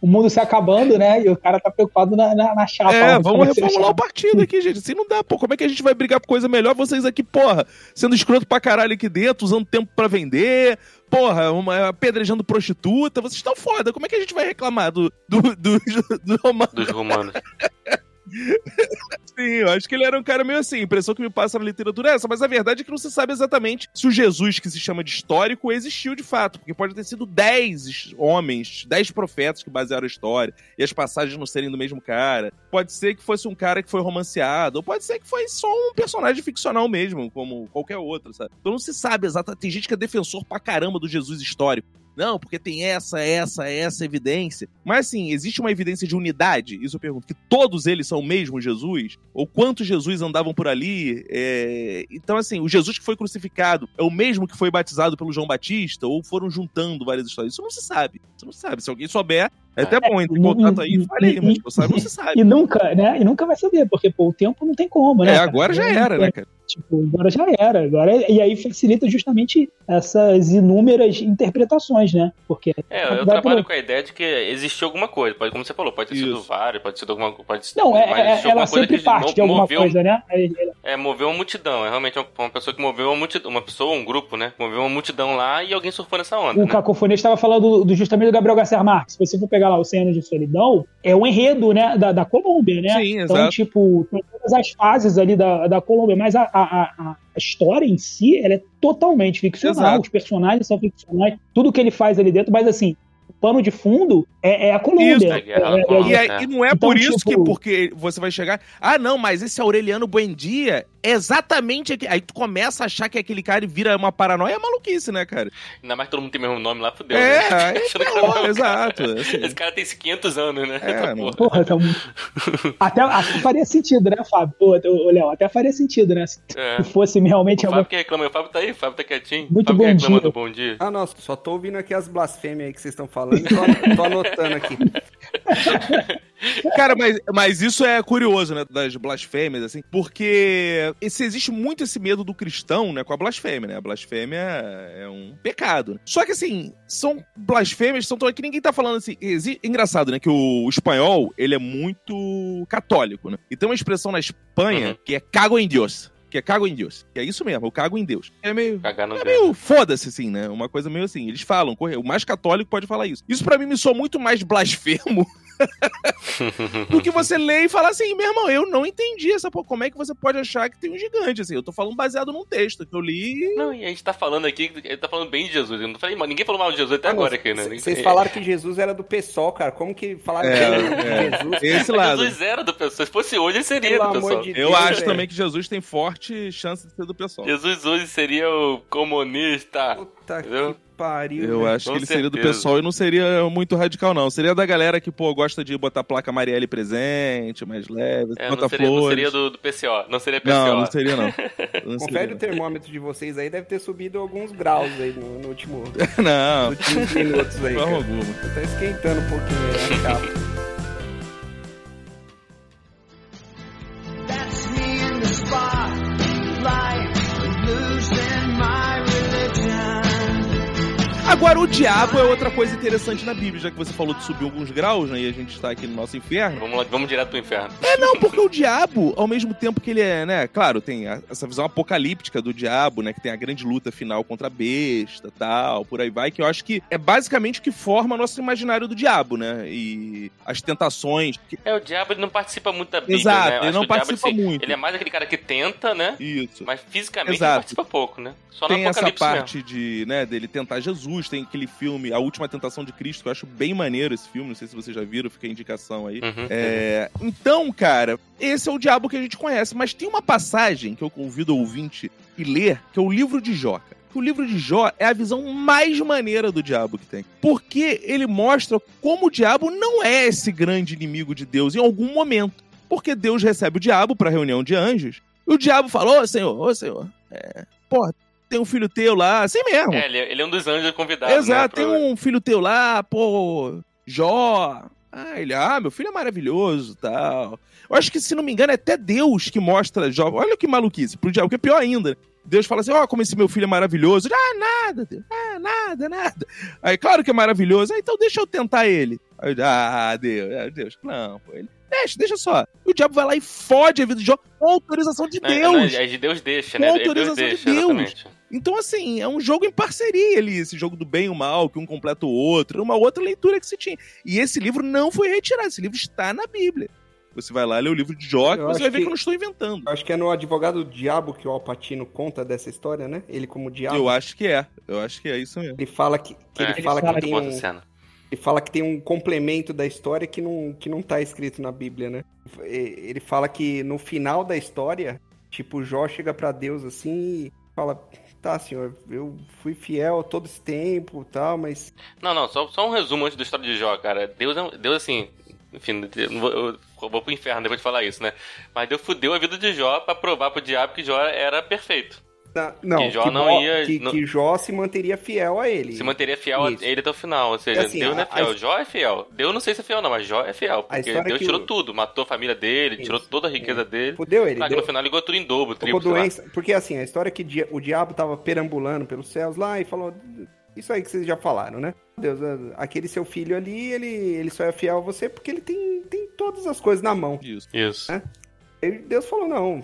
O mundo se acabando, né? E o cara tá preocupado na, na, na chapa. É, vamos reformular o partido aqui, gente. Assim não dá, pô. Como é que a gente vai brigar por coisa melhor? Vocês aqui, porra, sendo escroto pra caralho aqui dentro, usando tempo pra vender, porra, uma, apedrejando prostituta. Vocês estão foda. Como é que a gente vai reclamar do, do, do, do romano? Dos romanos. Sim, eu acho que ele era um cara meio assim. A impressão que me passa na literatura é essa, mas a verdade é que não se sabe exatamente se o Jesus que se chama de histórico existiu de fato, porque pode ter sido 10 homens, 10 profetas que basearam a história, e as passagens não serem do mesmo cara. Pode ser que fosse um cara que foi romanceado, ou pode ser que foi só um personagem ficcional mesmo, como qualquer outro, sabe? Então não se sabe exatamente. Tem gente que é defensor pra caramba do Jesus histórico. Não, porque tem essa, essa, essa evidência. Mas assim, existe uma evidência de unidade? Isso eu pergunto. Que todos eles são o mesmo Jesus? Ou quantos Jesus andavam por ali? É, Então, assim, o Jesus que foi crucificado é o mesmo que foi batizado pelo João Batista? Ou foram juntando várias histórias? Isso não se sabe. Isso não se sabe. Se alguém souber, é até bom. Entre em contato aí e fale aí, mas você sabe, não se sabe. E nunca, né? E nunca vai saber, porque pô, o tempo não tem como, né? É, cara? agora já era, né, cara? Tipo, agora já era. Agora, e aí facilita justamente essas inúmeras interpretações, né? Porque É, eu trabalho pro- com a ideia de que existiu alguma coisa. Pode, como você falou, pode ter sido Isso. vários, pode ter sido alguma pode ter, Não, é, mas é- ela alguma coisa sempre que parte de alguma moveu, coisa, né? Aí- É, moveu uma multidão. É realmente uma, uma pessoa que moveu uma multidão. Uma pessoa, um grupo, né? Moveu uma multidão lá e alguém surfou nessa onda. O né? Cacofonia estava falando do, justamente do Gabriel Garcia Marques. Se você for pegar lá o 100 anos de solidão, é o enredo, né, da, da Colômbia, né? Sim, então, exato. tipo, tem todas as fases ali da, da Colômbia, mas a, a, a, a história em si, ela é totalmente ficcional. Exato. Os personagens são ficcionais, tudo que ele faz ali dentro, mas assim, o pano de fundo é, é a Colômbia. Isso, é É- é-. E, e não é Então, por isso tipo- que porque você vai chegar. Ah, não, mas esse Aureliano Buendia é exatamente aquele. Aí tu começa a achar que aquele cara vira uma paranoia é maluquice, né, cara? Ainda mais que todo mundo tem o mesmo nome lá, fudeu. É, né? tá mesmo cara. exato, assim. Esse cara tem 500 anos, né? É, não- porra. Porra, então, até, até faria sentido, né, Fábio? Ô, ô, Léo, até faria sentido, né? Se É. fosse realmente O alguma Fábio que reclama, o Fábio tá aí, o Fábio tá quietinho. Muito Fábio que bom dia. do bom dia. Ah, nossa, só tô ouvindo aqui as blasfêmias aí que vocês estão falando e tô, tô anotando aqui. Cara, mas, mas isso é curioso, né? Das blasfêmias, assim, porque esse, existe muito esse medo do cristão, né? Com a blasfêmia, né? A blasfêmia é um pecado. né? Só que, assim, são blasfêmias, são tão- que ninguém tá falando assim. exi- Engraçado, né? Que o, o espanhol, ele é muito católico, né? E tem uma expressão na Espanha Uhum. que é cago em Deus. Que é cago em Deus. Que é isso mesmo, o cago em Deus. É meio. Cagar no É meio foda-se, assim, né? Uma coisa meio assim. Eles falam, o mais católico pode falar isso. Isso pra mim me soa muito mais blasfemo do que você lê e fala assim, meu irmão, eu não entendi essa porra. Como é que você pode achar que tem um gigante, assim? Eu tô falando baseado num texto que eu li. Não, e a gente tá falando aqui, ele tá falando bem de Jesus. Eu não falei, mano, ninguém falou mal de Jesus até Ah, agora aqui, né? Vocês falaram que Jesus era do PSOL, cara. Como que falaram É, que era é. Jesus? Esse Mas lado. Jesus era do pessoal. Se fosse hoje, ele seria Pelo do pessoal. de Eu Deus, acho velho. também que Jesus tem forte chance de ser do pessoal. Jesus hoje seria o comunista. Puta Entendeu? que pariu. Eu acho que Com ele seria do certeza. pessoal e não seria muito radical, não. Seria da galera que, pô, gosta de botar placa Marielle presente, mais leve, É, bota não seria, não flores. seria do, do PCO. Não seria PCO. Não, não seria, não. Não Confere seria. o termômetro de vocês aí, deve ter subido alguns graus aí no, no último, Não, nos últimos minutos aí. Cara. alguma. Tá esquentando um pouquinho aí a capa. That's me in the spotlight, losing my Agora, o diabo é outra coisa interessante na Bíblia, já que você falou de subir alguns graus, né? E a gente está aqui no nosso inferno. Vamos, lá, vamos direto pro inferno. É, não, porque o diabo, ao mesmo tempo que ele é, né? Claro, tem a- essa visão apocalíptica do diabo, né? Que tem a grande luta final contra a besta tal, por aí vai, que eu acho que é basicamente o que forma nosso imaginário do diabo, né? E as tentações. que- É, o diabo ele não participa muito da Bíblia, Exato, né? Ele não o diabo, participa assim, muito. Ele é mais aquele cara que tenta, né? Isso. Mas fisicamente Exato. ele participa pouco, né? Só tem essa parte de, né, dele tentar Jesus, tem aquele filme, A Última Tentação de Cristo, que eu acho bem maneiro esse filme, não sei se vocês já viram, fica a indicação aí. Uhum. É, então, cara, esse é o diabo que a gente conhece, mas tem uma passagem que eu convido o ouvinte e ler, que é o livro de Jó. cara. Que O livro de Jó é a visão mais maneira do diabo que tem. Porque ele mostra como o diabo não é esse grande inimigo de Deus em algum momento. Porque Deus recebe o diabo pra reunião de anjos, e o diabo falou: Ô Senhor, ô Senhor, é, porra, tem um filho teu lá, assim mesmo. É, ele, é- é um dos anjos convidados. Exato, né, tem um filho teu lá, pô, Jó. Ah, ele, ah, meu filho é maravilhoso tal. Eu acho que, se não me engano, é até Deus que mostra Jó. Olha que maluquice, pro diabo, que é pior ainda. Deus fala assim: ó, como esse meu filho é maravilhoso. Ah, nada, Deus. Ah, nada, nada. Aí, claro que é maravilhoso. Ah, então deixa eu tentar ele. Aí, ah, Deus, ah, Deus. Não, pô, ele. Deixa, deixa só. E o diabo vai lá e fode a vida de Jó com autorização de Não, Deus. não, é de Deus deixa, né? Com É Deus autorização de deixa, Deus. exatamente. Então, assim, é um jogo em parceria ali, esse jogo do bem e o mal, que um completa o outro, uma outra leitura que se tinha. E esse livro não foi retirado, esse livro está na Bíblia. Você vai lá ler o livro de Jó, que Eu você vai ver que... que- eu não estou inventando. Eu acho que é no Advogado do Diabo que o Alpatino conta dessa história, né? Ele como diabo. Eu acho que é. Eu acho que é isso mesmo. Ele fala que, que É, ele ele fala fala que tem um, cena. ele fala que tem um complemento da história que não, que não tá escrito na Bíblia, né? Ele fala que no final da história, tipo, Jó chega pra Deus assim e fala: Tá, senhor, eu fui fiel todo esse tempo tal, mas. Não, não, só, só um resumo antes da história de Jó, cara. Deus, é Deus assim. Enfim, eu vou, eu vou pro inferno depois de falar isso, né? Mas Deus fudeu a vida de Jó pra provar pro diabo que Jó era perfeito. Não, Que Jó que, não ia- que, não- que Jó se manteria fiel a ele. Se manteria fiel Isso. a ele até o final. Ou seja, assim, Deus não é fiel. a- Jó é fiel. Deus não sei se é fiel, não, mas Jó é fiel. Porque história Deus tirou o- tudo, matou a família dele, Isso. tirou toda a riqueza dele. Fudeu ele. Ah, deu- no final ligou tudo em dobro, triplo, doença. Porque assim, a história é que o diabo tava perambulando pelos céus lá e falou. Isso aí que vocês já falaram, né? Deus, aquele seu filho ali, ele, ele só é fiel a você porque ele tem, tem todas as coisas na mão. Isso. Isso. Aí Deus falou, não,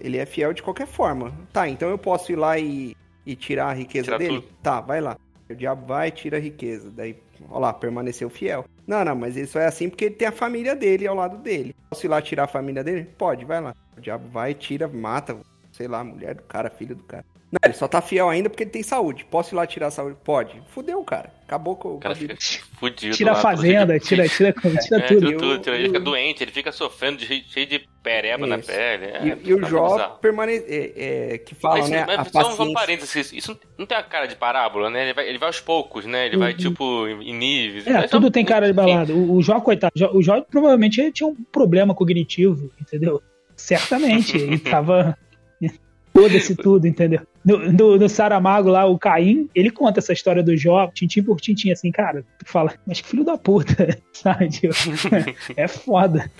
ele é fiel de qualquer forma. Tá, então eu posso ir lá e, e tirar a riqueza Tirar dele? tudo. Tá, vai lá. O diabo vai e tira a riqueza. Daí, ó lá, permaneceu fiel. Não, não, mas só é assim porque ele tem a família dele ao lado dele. Posso ir lá tirar a família dele? Pode, vai lá. O diabo vai, tira, mata, sei lá, a mulher do cara, filho do cara. Não, ele só tá fiel ainda porque ele tem saúde. Posso ir lá tirar a saúde? Pode. Fudeu, cara. Acabou com O cara fica fudido. Tira a fazenda, de- tira, tira, tira É, tudo. tira Eu- tudo, tira- ele eu- fica doente, ele fica sofrendo de cheio- cheio de pereba na Isso. pele. É, E, e o tá Jó permanece. É, é, que fala, Mas, né? mas a só um- parênteses, isso não tem a cara de parábola, né? Ele vai, ele vai aos poucos, né? Ele vai, Uhum. tipo, em níveis. É, Mas tudo só- tem cara de balada. O, o Jó, coitado, o Jó- o Jó provavelmente ele tinha um problema cognitivo, entendeu? Certamente, ele tava. Foda-se tudo, entendeu? No, no, no Saramago lá, o Caim, ele conta essa história do Jó, tintim por tintim, assim, cara, tu fala, mas que filho da puta, sabe? Tipo, é foda.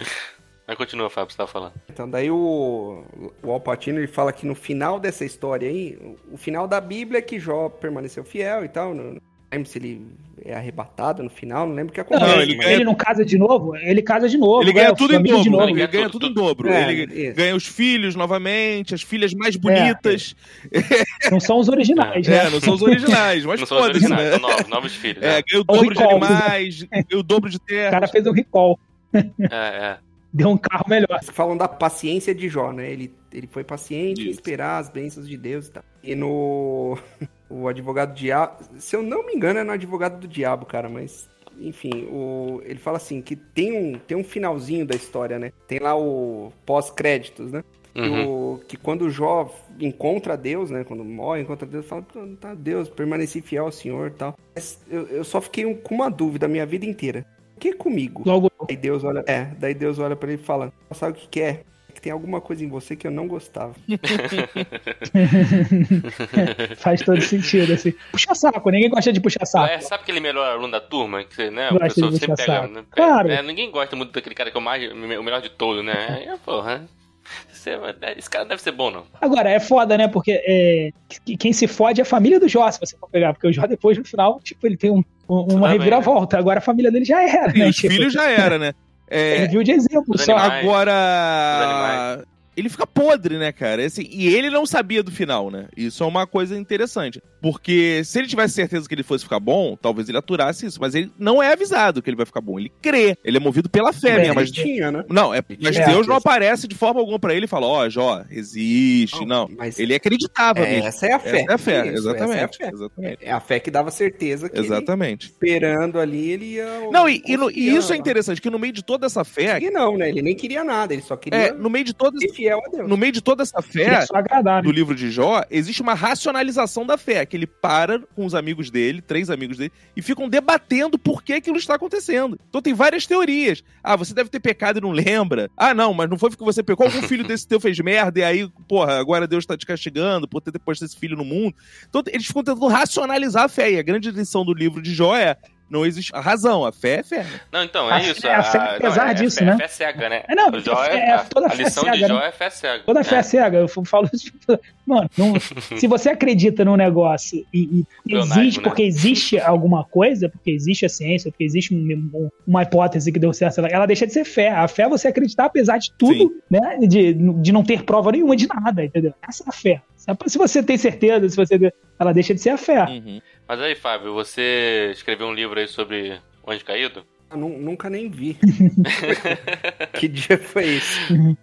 Mas continua, Fábio, você tava falando. Então, daí o, o Alpatino ele fala que no final dessa história aí, o, o final da Bíblia é que Jó permaneceu fiel e tal. Não lembro se ele é arrebatado no final, não lembro o que acontece. Não, ele, ele mas- ganha- não casa de novo, ele casa de novo. Ele ganha a tudo em dobro. de novo. Ele ganha ganha tudo em tudo. dobro. É, ele isso. ganha os filhos novamente, as filhas mais bonitas. Não são os originais, né? É, não são os originais, mas não são os foda-se, originais, né? são novos, novos filhos. É, É, ganha o dobro de recall. animais, ganha o dobro de O terra. cara fez um recall, é. é. Deu um carro melhor. Falam da paciência de Jó, né? Ele, ele foi paciente em Isso. esperar as bênçãos de Deus e tal. E no. O advogado do diabo. Se eu não me engano, é no advogado do diabo, cara, mas. Enfim, o, ele fala assim que tem um, tem um finalzinho da história, né? Tem lá o pós-créditos, né? Que, Uhum. o- que quando o Jó encontra Deus, né? Quando morre, encontra Deus, fala, "Pô, tá, Deus, permaneci fiel ao Senhor e tal. Mas eu, eu só fiquei um- com uma dúvida a minha vida inteira. Que comigo? Logo, Aí Deus olha, é, daí Deus olha pra ele e fala, sabe o que que é? É que tem alguma coisa em você que eu não gostava. faz todo sentido, assim. Puxa saco, ninguém gosta de puxar saco. É, sabe aquele melhor aluno da turma? Que, né, o pessoal sempre pega. saco. Né, Claro. é, ninguém gosta muito daquele cara que é o, mais, o melhor de todo, né? É, porra. Você, esse cara não deve ser bom, não. Agora, é foda, né? Porque é, que- quem se fode é a família do Jó, se você for pegar. Porque o Jó, depois, no final, tipo, ele tem um- uma reviravolta. Agora a família dele já era, E né? os Tipo, filhos já era, né? É, Ele viu de exemplo Os só. animais. Agora. Ele fica podre, né, cara? Assim, e ele não sabia do final, né? Isso é uma coisa interessante. Porque se ele tivesse certeza que ele fosse ficar bom, talvez ele aturasse isso. Mas ele não é avisado que ele vai ficar bom. Ele crê. Ele é movido pela fé É, mesmo. Mas, Ele tinha, né? não, é, mas É. Deus não aparece de forma alguma pra ele e fala: Ó, Jó, existe. Não. Mas Ele acreditava é, mesmo. essa é a fé. Essa é a fé, Isso, exatamente. essa é a fé. Exatamente. É a fé que dava certeza que ele, Exatamente. esperando ali, ele ia... Não, e, e no- e isso é interessante, que no meio de toda essa fé. conseguia não, né? Ele nem queria nada, ele só queria É, no meio de toda, ser fiel a Deus. no meio de toda essa é fé, agradar, do livro de Jó, existe uma racionalização da fé, que ele para com os amigos dele, três amigos dele, e ficam debatendo por que aquilo está acontecendo. Então tem várias teorias. Ah, você deve ter pecado e não lembra. Ah, não, mas não foi porque você pecou, algum filho desse teu fez merda, e aí, porra, agora Deus está te castigando por ter depois esse filho no mundo. Então eles ficam tentando racionalizar a fé, e a grande lição do livro de Jó é não existe a razão, a fé é fé. Não, então, A é fé- isso. a fé, não, apesar é disso, fé, né? fé cega, né? É, não, o Jó a fé- é, é a, toda a fé lição cega, de Jó né? é fé cega. Toda fé É. cega, eu falo isso. Mano, não- se você acredita num negócio e, e existe, né? porque existe alguma coisa, porque existe a ciência, porque existe um- um- uma hipótese que deu certo, ela, ela deixa de ser fé. A fé é você acreditar apesar de tudo, né? De, de não ter prova nenhuma de nada, entendeu? Essa é a fé. Se você tem certeza, se você. Ela deixa de ser a fé. Uhum. Mas aí, Fábio, você escreveu um livro aí sobre o Anjo Caído? Eu nu- nunca nem vi. que dia foi esse?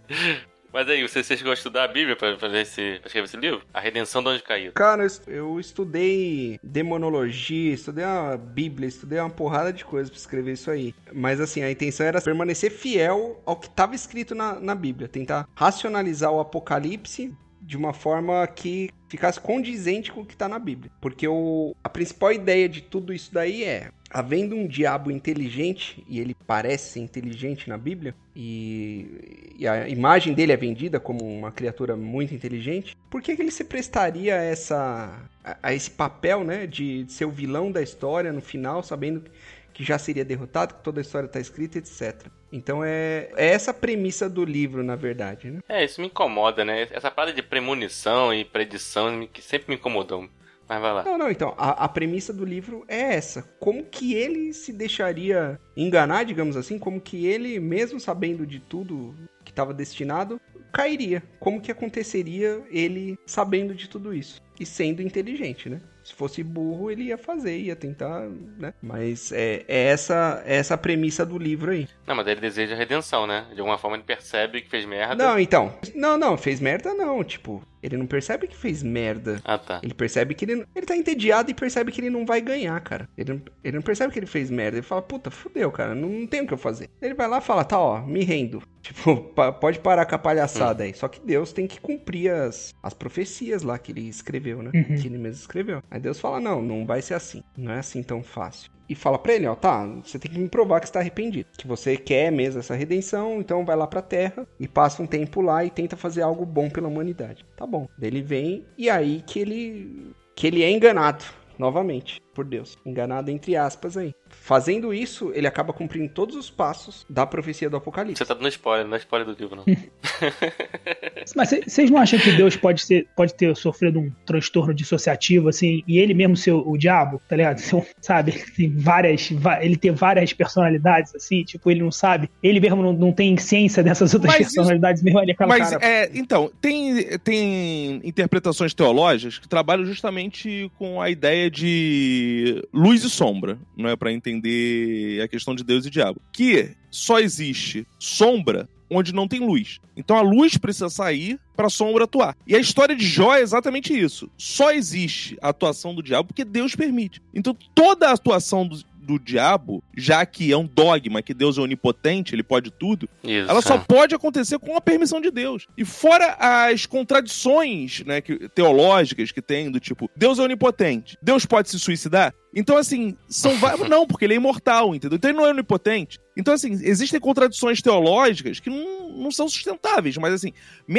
Mas aí, você, você chegou a estudar a Bíblia pra fazer esse. pra escrever esse livro? A Redenção de Onde Caiu. Cara, eu est- eu estudei demonologia, estudei a Bíblia, estudei uma porrada de coisas pra escrever isso aí. Mas assim, a intenção era permanecer fiel ao que estava escrito na, na Bíblia, tentar racionalizar o Apocalipse de uma forma que ficasse condizente com o que tá na Bíblia. Porque o, a principal ideia de tudo isso daí é, havendo um diabo inteligente, e ele parece inteligente na Bíblia, e, e a imagem dele é vendida como uma criatura muito inteligente, por que, que ele se prestaria a, essa, a, a esse papel, né, de, de ser o vilão da história no final, sabendo que já seria derrotado, que toda a história está escrita, etc. Então é, é essa a premissa do livro, na verdade, né? É, isso me incomoda, né? Essa parada de premonição e predição que sempre me incomodou. Mas vai lá. Não, não, então, a, a premissa do livro é essa. Como que ele se deixaria enganar, digamos assim, como que ele, mesmo sabendo de tudo que estava destinado, cairia. Como que aconteceria ele sabendo de tudo isso e sendo inteligente, né? Se fosse burro, ele ia fazer, ia tentar, né? Mas é, é essa é essa a premissa do livro aí. Não, mas ele deseja redenção, né? De alguma forma ele percebe que fez merda. Não, então. Não, não, fez merda não. Tipo, ele não percebe que fez merda. Ah, tá. Ele percebe que ele, ele tá entediado e percebe que ele não vai ganhar, cara. Ele, não- ele não percebe que ele fez merda. Ele fala, puta, fudeu, cara, não, não tem o que eu fazer. Ele vai lá e fala, tá, ó, me rendo. Tipo, pa- pode parar com a palhaçada aí. Só que Deus tem que cumprir as, as profecias lá que ele escreveu, né? Uhum. Que ele mesmo escreveu. Aí Deus fala, não, não vai ser assim. Não é assim tão fácil. E fala pra ele, ó, tá, você tem que me provar que você tá arrependido. Que você quer mesmo essa redenção, então vai lá pra terra e passa um tempo lá e tenta fazer algo bom pela humanidade. Tá bom. Ele vem e aí que ele que ele é enganado novamente por Deus. Enganado entre aspas aí. Fazendo isso, ele acaba cumprindo todos os passos da profecia do Apocalipse. Você tá dando spoiler, não é spoiler do livro, não. Mas vocês não acham que Deus pode, ser, pode ter sofrido um transtorno dissociativo, assim, e ele mesmo ser o, o diabo, tá ligado? Ser um- sabe? Ele tem várias. Ele ter várias personalidades, assim, tipo, ele não sabe. Ele mesmo não, não tem ciência dessas outras Mas isso- personalidades, mesmo ele é aquela Mas, cara. é, então, tem, tem interpretações teológicas que trabalham justamente com a ideia de luz e sombra, não é? Pra entender a questão de Deus e diabo. Que só existe sombra onde não tem luz. Então a luz precisa sair pra sombra atuar. E a história de Jó é exatamente isso. Só existe a atuação do diabo porque Deus permite. Então toda a atuação do, do diabo, já que é um dogma que Deus é onipotente, ele pode tudo, Isso. ela só é. pode acontecer com a permissão de Deus. E fora as contradições né, que- teológicas que tem, do tipo, Deus é onipotente, Deus pode se suicidar? Então, assim, são vários. Não, porque ele é imortal, entendeu? Então ele não é onipotente. Então, assim, existem contradições teológicas que não, não são sustentáveis, mas, assim,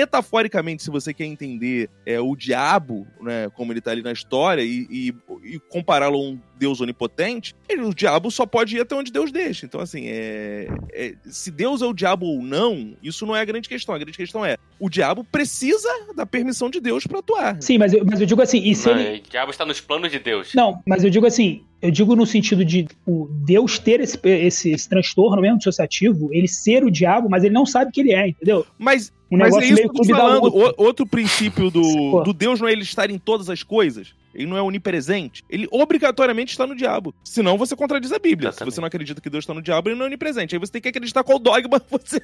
metaforicamente, se você quer entender é, o diabo, né, como ele tá ali na história, e, e- e compará-lo a um Deus onipotente, ele- o diabo só pode ir até onde Deus deixa. Então, assim, é, é- se Deus é o diabo ou não, isso não é a grande questão. A grande questão é: o diabo precisa da permissão de Deus pra atuar. Sim, mas eu, mas eu digo assim, e se Não, ele. O diabo está nos planos de Deus. Não, mas eu digo assim, see eu digo no sentido de o Deus ter esse, esse, esse transtorno mesmo dissociativo, ele ser o diabo, mas ele não sabe que ele é, entendeu? Mas, Um mas é negócio isso que eu tô falando. O- outro princípio do, do Deus não é ele estar em todas as coisas. Ele não é onipresente. Ele obrigatoriamente está no diabo. Senão você contradiz a Bíblia. Exatamente. Se você não acredita que Deus está no diabo, ele não é onipresente. Aí você tem que acreditar qual dogma você,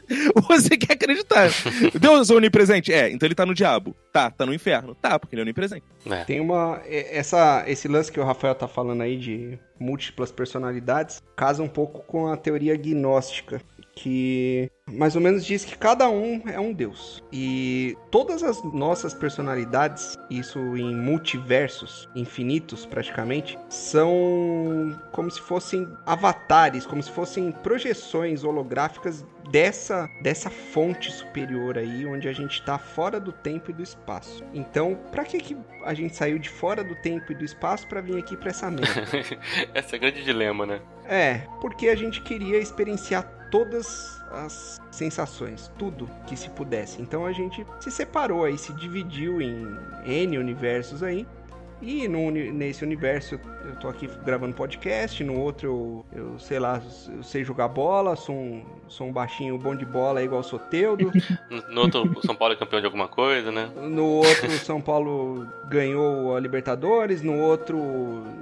você quer acreditar. Deus é onipresente? É, então ele tá no diabo. Tá, tá no inferno. Tá, porque ele é onipresente. É. Tem uma. é- Essa, esse lance que o Rafael tá falando aí de múltiplas personalidades casa um pouco com a teoria gnóstica, que mais ou menos diz que cada um é um deus. E todas as nossas personalidades, isso em multiversos infinitos praticamente, são como se fossem avatares, como se fossem projeções holográficas dessa dessa fonte superior aí, onde a gente tá fora do tempo e do espaço. Então, pra que que a gente saiu de fora do tempo e do espaço pra vir aqui pra essa merda? Esse é o grande dilema, né? É, porque a gente queria experienciar todas as sensações, tudo que se pudesse. Então a gente se separou aí, se dividiu em N universos aí E no nesse universo eu tô aqui gravando podcast, no outro eu, eu sei lá, eu sei jogar bola, sou um, sou um baixinho bom de bola igual o Soteudo. No, no outro, o São Paulo é campeão de alguma coisa, né? No outro, São Paulo ganhou a Libertadores. No outro,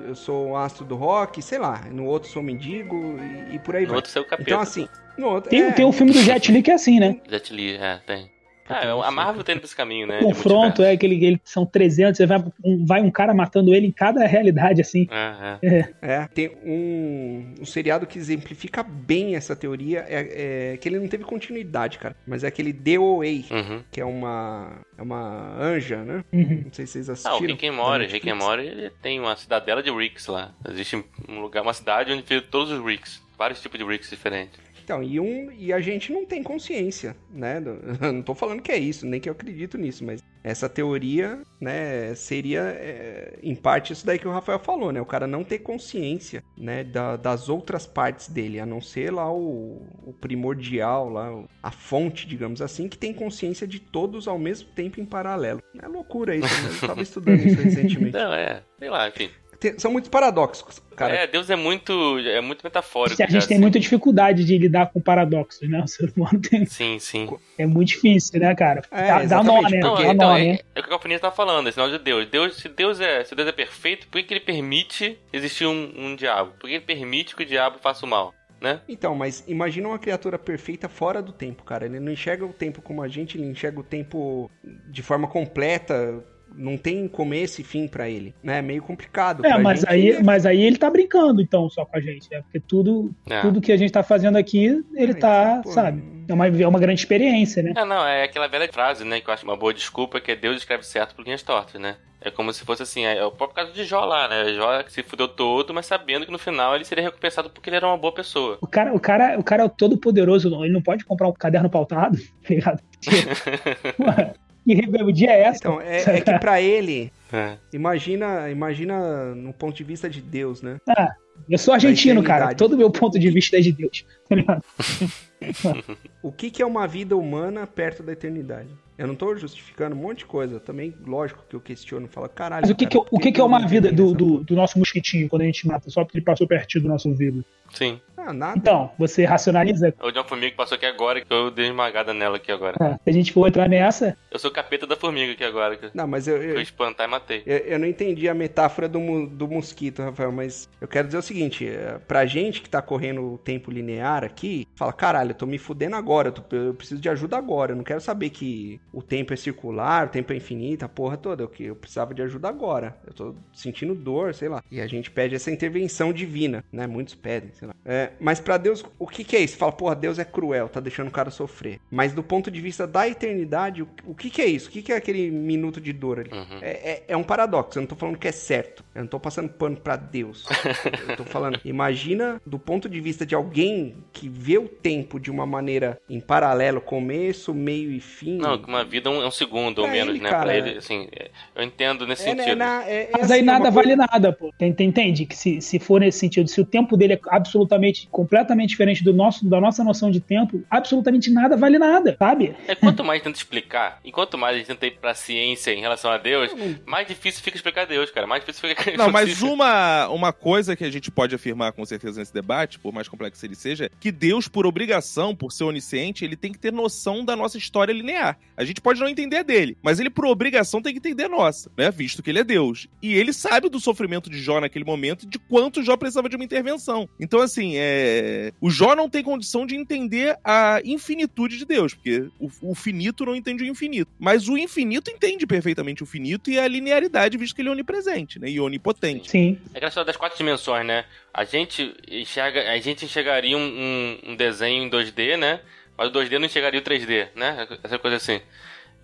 eu sou um astro do rock, sei lá. No outro, sou um mendigo e, e por aí No vai. outro, você é o capeta. Então, assim, no outro. Tem, é, tem o filme do Jet Li que é assim, né? Jet Li, é, tem. Ah, a. Marvel tem esse caminho, né? O confronto é aquele, ele, são 300, você vai um, vai um cara matando ele em cada realidade, assim. É, é. É, tem um, um seriado que exemplifica bem essa teoria. É, é que ele não teve continuidade, cara. Mas é aquele DOA, Uhum. que é uma. É uma anja, né? Uhum. Não sei se vocês Ah, o assistiram. Rick and Morty, Rick and. Morty, ele tem uma cidadela de Ricks lá. Existe um lugar, uma cidade onde fica todos os Ricks. Vários tipos de Ricks diferentes. Então, e, um, e a gente não tem consciência, né? Eu não tô falando que é isso, nem que eu acredito nisso, mas essa teoria, né, seria é, em parte isso daí que o Rafael falou, né? O cara não ter consciência, né, da- das outras partes dele, a não ser lá o, o primordial, lá, a fonte, digamos assim, que tem consciência de todos ao mesmo tempo em paralelo. É loucura isso, né? Eu tava estudando isso recentemente. Não, é, sei lá, enfim. Tem- são muitos paradoxos, cara. É, Deus é muito, é muito metafórico. A gente já, tem assim. muita dificuldade de lidar com paradoxos, né? O ser humano tem, Sim, sim. é muito difícil, né, cara? É, dá, dá nó, né? Não, Dá então, nó, é, né? é o que a Alfineira tá falando, esse sinal de Deus. Deus se, Deus é, se Deus é perfeito, por que, que ele permite existir um, um diabo? Por que ele permite que o diabo faça o mal? Né? Então, mas imagina uma criatura perfeita fora do tempo, cara. Ele não enxerga o tempo como a gente, ele enxerga o tempo de forma completa. Não tem começo e fim pra ele, né? É meio complicado. É, mas gente, aí, ele é- mas aí ele tá brincando, então, só com a gente, né? Porque tudo, É. tudo que a gente tá fazendo aqui, ele Ah, tá, pô, sabe? É uma, é uma grande experiência, né? É, não, é aquela velha frase, né, que eu acho uma boa desculpa, que é Deus escreve certo por linhas tortas, né? É como se fosse assim, é o próprio caso de Jó lá, né? Jó se fudeu todo, mas sabendo que no final ele seria recompensado porque ele era uma boa pessoa. O cara, o cara, o cara é o todo poderoso, ele não pode comprar um caderno pautado, tá ligado? Que rebeldia é essa? Então, é, é que pra ele, É. imagina, imagina no ponto de vista de Deus, né? Ah, eu sou argentino, cara. Todo meu ponto de vista é de Deus. Tá? O que, que é uma vida humana perto da eternidade? Eu não tô justificando um monte de coisa. Também, lógico que eu questiono, falo, caralho. Mas o que, cara, que, o que, que é uma vida do, do, do nosso mosquitinho quando a gente mata só porque ele passou pertinho do nosso ouvido? Sim. Ah, nada. Então, você racionaliza. O de uma formiga que passou aqui agora, que eu dei uma esmagada nela aqui agora. Ah, se a gente for entrar nessa, Eu sou o capeta da formiga aqui agora, que Não, mas eu, eu eu, espantar e matei. eu, eu não entendi a metáfora do, do mosquito, Rafael, mas eu quero dizer o seguinte: é, pra gente que tá correndo o tempo linear aqui, fala, caralho, eu tô me fudendo agora, eu, tô- eu preciso de ajuda agora. Eu não quero saber que o tempo é circular, o tempo é infinito, a porra toda. Eu, que- eu precisava de ajuda agora. Eu tô sentindo dor, sei lá. E a gente pede essa intervenção divina, né? Muitos pedem, sei lá. É, mas pra Deus, o que, que é isso? Fala, porra, Deus é cruel, tá deixando o cara sofrer. Mas do ponto de vista da eternidade, o, o que, que é isso? O que, que é aquele minuto de dor ali? Uhum. É, é- é um paradoxo, eu não tô falando que é certo. Eu não tô passando pano pra Deus. eu tô falando, imagina do ponto de vista de alguém que vê o tempo de uma maneira em paralelo, começo, meio e fim. Não, uma vida é um, é um segundo ou Pra menos, ele, né? cara, Pra ele, assim, é, eu entendo nesse é, né, sentido. na- é- é mas assim, aí é nada vale nada, pô. Entende? Que se, se for nesse sentido, se o tempo dele é absolutamente, completamente diferente do nosso, da nossa noção de tempo, absolutamente nada vale nada, sabe? É quanto mais tenta explicar, e quanto mais a gente tenta ir pra ciência em relação a Deus, mais difícil fica explicar Deus, cara. Mais difícil fica. Não, mas uma, uma coisa que a gente pode afirmar com certeza nesse debate, por mais complexo ele seja, é que Deus, por obrigação, por ser onisciente, ele tem que ter noção da nossa história linear. A gente pode não entender a dele, mas ele, por obrigação, tem que entender a nossa, né? Visto que ele é Deus. E ele sabe do sofrimento de Jó naquele momento e de quanto Jó precisava de uma intervenção. Então, assim, é... o Jó não tem condição de entender a infinitude de Deus, porque o, o finito não entende o infinito. Mas o infinito entende perfeitamente o finito e a linearidade, visto que ele é onipresente, né? E onipotente. Sim. É aquela história das quatro dimensões, né? A gente enxerga, a gente enxergaria um, um- um desenho em 2D, né? Mas o 2D não enxergaria o 3D, né? Essa coisa assim.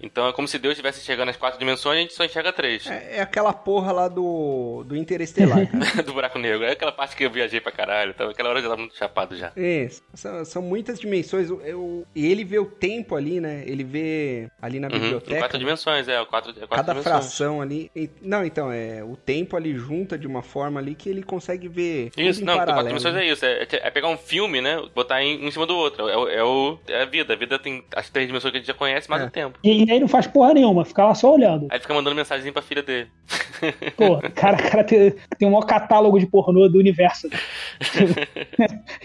Então é como se Deus estivesse enxergando as quatro dimensões e a gente só enxerga três. É, é aquela porra lá do, do Interestelar, cara. Do buraco negro. É aquela parte que eu viajei pra caralho. Então, aquela hora eu já tava muito chapado já. Isso. São, são muitas dimensões. Eu, eu- e ele vê o tempo ali, né? Ele vê ali na Uhum, biblioteca. quatro dimensões, é. Quatro, é quatro Cada dimensões. fração ali. e- Não, então, é. O tempo ali junta de uma forma ali que ele consegue ver. tudo Isso, em não, quatro paralelo, dimensões né? é isso. É, é pegar um filme, né? Botar em, um em cima do outro. É, o- é, o, é a vida. A vida tem as três dimensões que a gente já conhece, mais É. o tempo. E, E aí não faz porra nenhuma, fica lá só olhando. Aí fica mandando mensagem pra filha dele. Pô, o cara, cara tem, tem um maior catálogo de pornô do universo.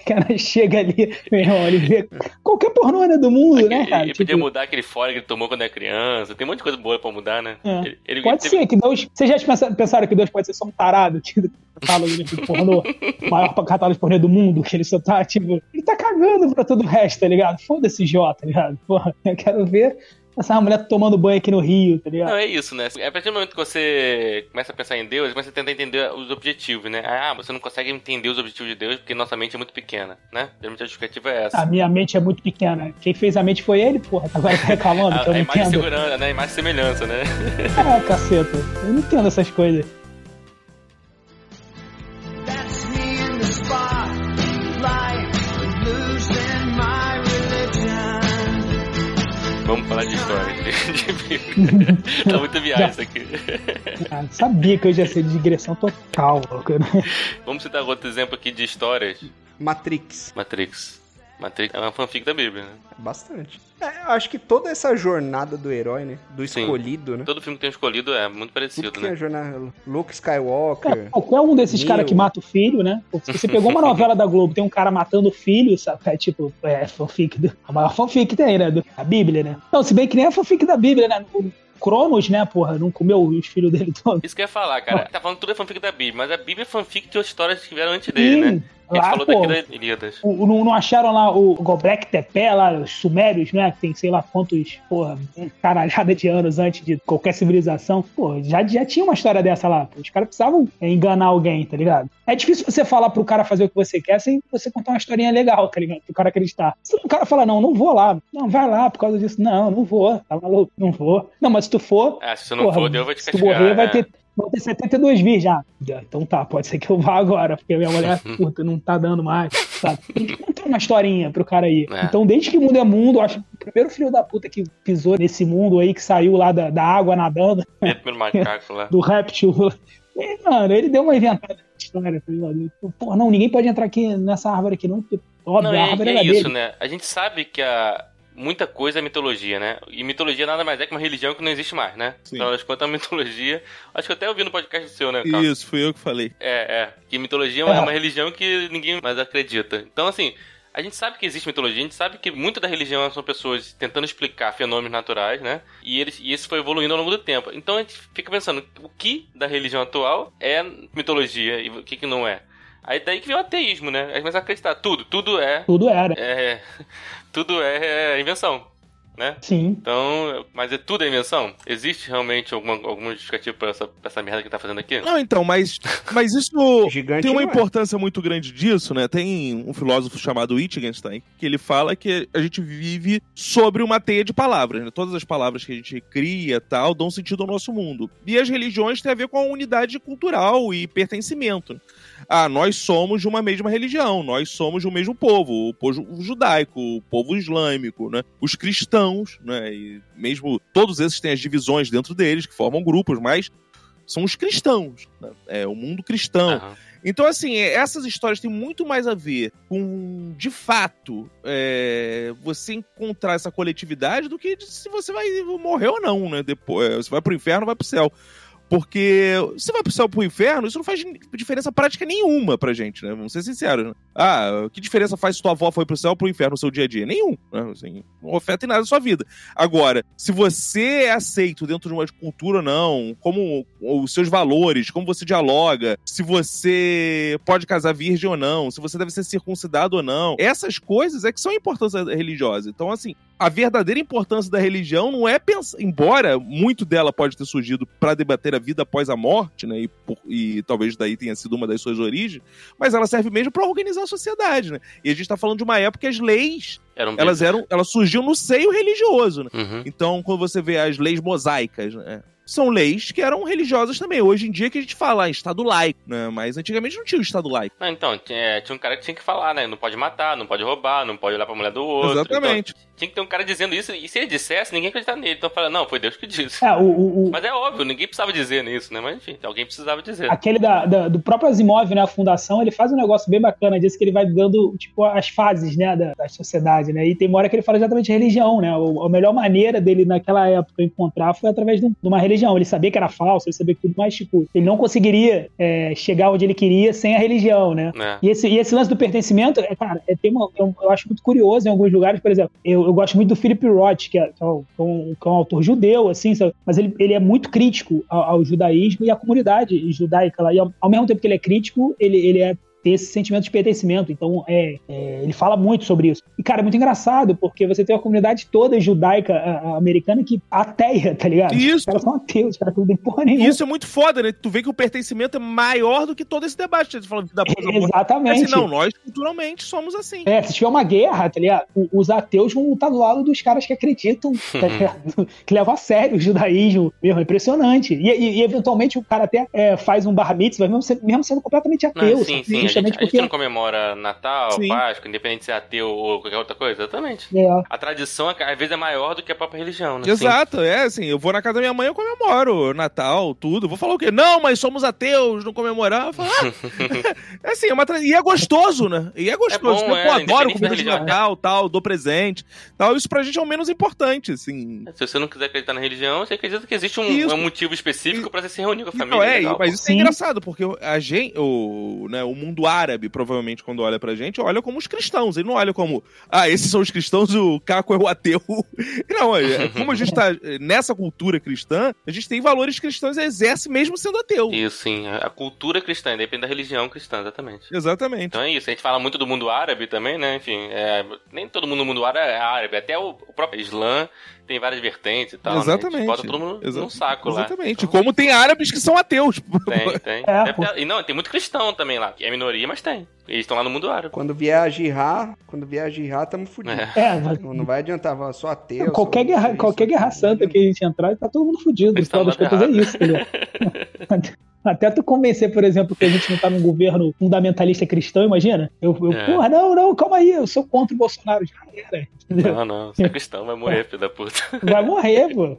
o cara chega ali, meu irmão, ele vê qualquer pornô né, do mundo, né, Ele, cara? ele Tipo, podia mudar aquele fora que ele tomou quando era criança. Tem um monte de coisa boa pra mudar, né? É. Ele, ele- Pode teve- ser que Deus. Vocês já pensa- pensaram que Deus pode ser só um tarado, tipo, catálogo de pornô, o maior catálogo de pornô do mundo, que ele só tá, tipo, ele tá cagando pra todo o resto, tá ligado? Foda-se, Jó, tá ligado? Porra, eu quero ver essa mulher tomando banho aqui no Rio, tá ligado? Não, é isso, né? É a partir do momento que você começa a pensar em Deus, você tenta entender os objetivos, né? Ah, você não consegue entender os objetivos de Deus porque nossa mente é muito pequena, né? Geralmente a justificativa é essa. A minha mente é muito pequena. Quem fez a mente foi ele, porra. Agora tá reclamando A, que eu a não imagem entendo. segurança, né? A imagem semelhança, né? Ah, caceta. Eu não entendo essas coisas. Vamos falar de história. de tá muito viagem isso aqui. Ah, sabia que eu já sei de digressão total, né? Vamos citar outro exemplo aqui de histórias. Matrix. Matrix. Matrix é uma fanfic da Bíblia, né? Bastante. É, eu acho que toda essa jornada do herói, né? Do Sim. escolhido, né? Todo filme que tem escolhido é muito Tudo parecido, que é a né? jornada. Luke Skywalker. qualquer um desses caras que mata o filho, né? Se você pegou uma novela da Globo, tem um cara matando o filho, sabe? É tipo, é fanfic, do, a maior fanfic que tem, né? Do, a Bíblia, né? Não, se bem que nem a fanfic da Bíblia, né? O Cronos, né, porra, não comeu os filhos dele todos. Isso que eu ia falar, cara. Tá falando tudo é fanfic da Bíblia, mas a Bíblia é fanfic de outras histórias que vieram antes dele, né? A gente lá, falou pô, daqui da Ilíadas. o- o- não, acharam lá o Gobek Tepe, lá, os sumérios, né? Que tem sei lá quantos, porra, caralhada de anos antes de qualquer civilização. Pô, já, já tinha uma história dessa lá. Os caras precisavam é, enganar alguém, tá ligado? É difícil você falar pro cara fazer o que você quer sem você contar uma historinha legal, tá ligado? Pro cara acreditar. Se o cara falar, não, não vou lá. Não, vai lá por causa disso. Não, não vou. Tá maluco? Não vou. Não, mas se tu for, Ah, se você não Porra, for, Deus vai te se tu castigar. morrer, vai é. ter, vão ter 72 vir já. Então tá, pode ser que eu vá agora, porque a minha mulher, puta, não tá dando mais, sabe? Tem que contar uma historinha pro cara aí. É. Então, desde que o mundo é mundo, eu acho que o primeiro filho da puta que pisou nesse mundo aí, que saiu lá da, da água nadando, Pedro pelo macaco lá. do réptil, e, mano, ele deu uma inventada na história, tá ligado? Pô, não, ninguém pode entrar aqui nessa árvore aqui não, porque, óbvio, Não, a é, árvore é era isso, dele. né? A gente sabe que a muita coisa é mitologia, né? E mitologia nada mais é que uma religião que não existe mais, né? Sim. Afinal das contas, a mitologia. Acho que eu até ouvi no podcast seu, né, Carlos? Isso, fui eu que falei. É, é. Que mitologia é É. uma religião que ninguém mais acredita. Então, assim, a gente sabe que existe mitologia, a gente sabe que muita da religião são pessoas tentando explicar fenômenos naturais, né? E, eles, e isso foi evoluindo ao longo do tempo. Então a gente fica pensando, o que da religião atual é mitologia e o que, que não é? Aí daí que vem o ateísmo, né? A gente começa a acreditar, tudo, tudo é. Tudo era. é tudo é invenção, né? Sim. Então, mas é tudo é invenção? Existe realmente alguma, alguma justificativa pra essa, pra essa merda que tá fazendo aqui? Não, então, mas, mas isso Gigante tem uma é. importância muito grande disso, né? Tem um filósofo chamado Wittgenstein que ele fala que a gente vive sobre uma teia de palavras, né? Todas as palavras que a gente cria tal dão sentido ao nosso mundo. E as religiões têm a ver com a unidade cultural e pertencimento. Ah, nós somos de uma mesma religião, nós somos de um mesmo povo, o povo judaico, o povo islâmico, né? Os cristãos, né? E mesmo todos esses têm as divisões dentro deles que formam grupos, mas são os cristãos, né? é o mundo cristão. Aham. Então, assim, é, essas histórias têm muito mais a ver com, de fato, é, você encontrar essa coletividade do que se você vai morrer ou não, né? Depois, você vai pro inferno ou vai pro céu. Porque se vai pro céu pro inferno, isso não faz diferença prática nenhuma pra gente, né? Vamos ser sinceros. Né? Ah, que diferença faz se tua avó foi pro céu ou pro inferno no seu dia a dia? Nenhum. Né? Assim, não afeta em nada a sua vida. Agora, se você é aceito dentro de uma cultura ou não, como os seus valores, como você dialoga, se você pode casar virgem ou não, se você deve ser circuncidado ou não, essas coisas é que são a importância religiosa. Então, assim, a verdadeira importância da religião não é pensar, embora muito dela pode ter surgido para debater a vida após a morte, né, e, por- e talvez daí tenha sido uma das suas origens, mas ela serve mesmo para organizar a sociedade, né? E a gente tá falando de uma época que as leis, Eram elas eram, elas surgiam no seio religioso, né? Uhum. Então, quando você vê as leis mosaicas, né? São leis que eram religiosas também. Hoje em dia que a gente fala em Estado laico, né? Mas antigamente não tinha o Estado laico. Ah, então, tinha, tinha um cara que tinha que falar, né? Não pode matar, não pode roubar, não pode olhar pra mulher do outro. Exatamente. Então, Tinha que ter um cara dizendo isso, e se ele dissesse, ninguém acreditava nele. Então fala, não, foi Deus que disse. É, o, o- Mas é óbvio, ninguém precisava dizer nisso, né? Mas enfim, alguém precisava dizer. aquele da, da- do próprio Asimov, né, a fundação, ele faz um negócio bem bacana disso, que ele vai dando, tipo, as fases, né, da, da sociedade, né, e tem uma hora que ele fala exatamente de religião, né, o- a melhor maneira dele naquela época encontrar foi através de, um- de uma religião, ele sabia que era falso, ele sabia que tudo, mas, tipo, ele não conseguiria é, chegar onde ele queria sem a religião, né, É. e esse, e esse lance do pertencimento, é, cara, é, tem uma, eu, eu acho muito curioso em alguns lugares, por exemplo, eu, eu gosto muito do Philip Roth, que é, que é um, é é um autor judeu, assim, sabe? mas ele, ele é muito crítico ao, ao judaísmo e à comunidade judaica lá. E ao, ao mesmo tempo que ele é crítico, ele, ele é tem esse sentimento de pertencimento. Então, é, é, ele fala muito sobre isso. E, cara, é muito engraçado, porque você tem uma comunidade toda judaica a- a- americana que ateia, tá ligado? Isso. Os caras são ateus, os caras não tem porra nenhuma. Isso é muito foda, né? Tu vê que o pertencimento é maior do que todo esse debate. Eles falam da. Exatamente. Assim, não, nós culturalmente somos assim. É, se tiver uma guerra, tá ligado? O- Os ateus vão lutar do lado dos caras que acreditam, tá ligado? que levam a sério o judaísmo. Mesmo, é impressionante. E, e- e, eventualmente o cara até é, faz um bar mitzvah, mesmo, mesmo sendo completamente ateu. Não, sim, sabe? Sim. A gente, Justamente a gente porque. não comemora Natal, Sim. Páscoa, independente de ser ateu ou qualquer outra coisa. Exatamente. É, A tradição, às vezes, é maior do que a própria religião, né? Exato, é assim, eu vou na casa da minha mãe, eu comemoro Natal, tudo. Vou falar o quê? Não, mas somos ateus, não comemorar. Falo, ah. é assim, é uma tra... E é gostoso, né? E é gostoso. É bom, eu é, pô, adoro comida de religião. Natal, tal, dou presente, tal. Isso pra gente é o menos importante, assim. Se você não quiser acreditar na religião, você acredita que existe um, um motivo específico pra você se reunir com a família. Não, é, legal, mas pô. isso é Sim. engraçado, porque a gente, o, né, o mundo árabe, provavelmente, quando olha pra gente, olha como os cristãos. Ele não olha como, ah, esses são os cristãos, o Caco é o ateu. Não, é, como a gente tá é, nessa cultura cristã, a gente tem valores cristãos e exerce mesmo sendo ateu. Isso, sim. A cultura cristã, independe da religião cristã, exatamente. Exatamente. Então é isso. A gente fala muito do mundo árabe também, né? Enfim, é, nem todo mundo no mundo árabe é árabe. Até o, o próprio Islã tem várias vertentes e tal. né? Exatamente. gente bota todo mundo Exa- num saco lá. Exatamente. Então, Como tem árabes que são ateus. Tem, tem. É, ter- e não, tem muito cristão também lá. que É minoria, mas tem. Eles estão lá no mundo árabe. Quando vier a Jihá, quando vier a Jihá, tamo fudidos. É. É, mas- Não, não vai adiantar, falar, sou ateu. qualquer guerra, qualquer guerra santa que a gente entrar, tá todo mundo fudido. No final das contas é isso, entendeu? Até tu convencer, por exemplo, que a gente não tá num governo fundamentalista cristão, imagina? Eu, eu É. porra, não, não, calma aí, eu sou contra o Bolsonaro. Já era, entendeu? Não, não. Você é cristão, vai morrer, filho da puta. Vai morrer, pô.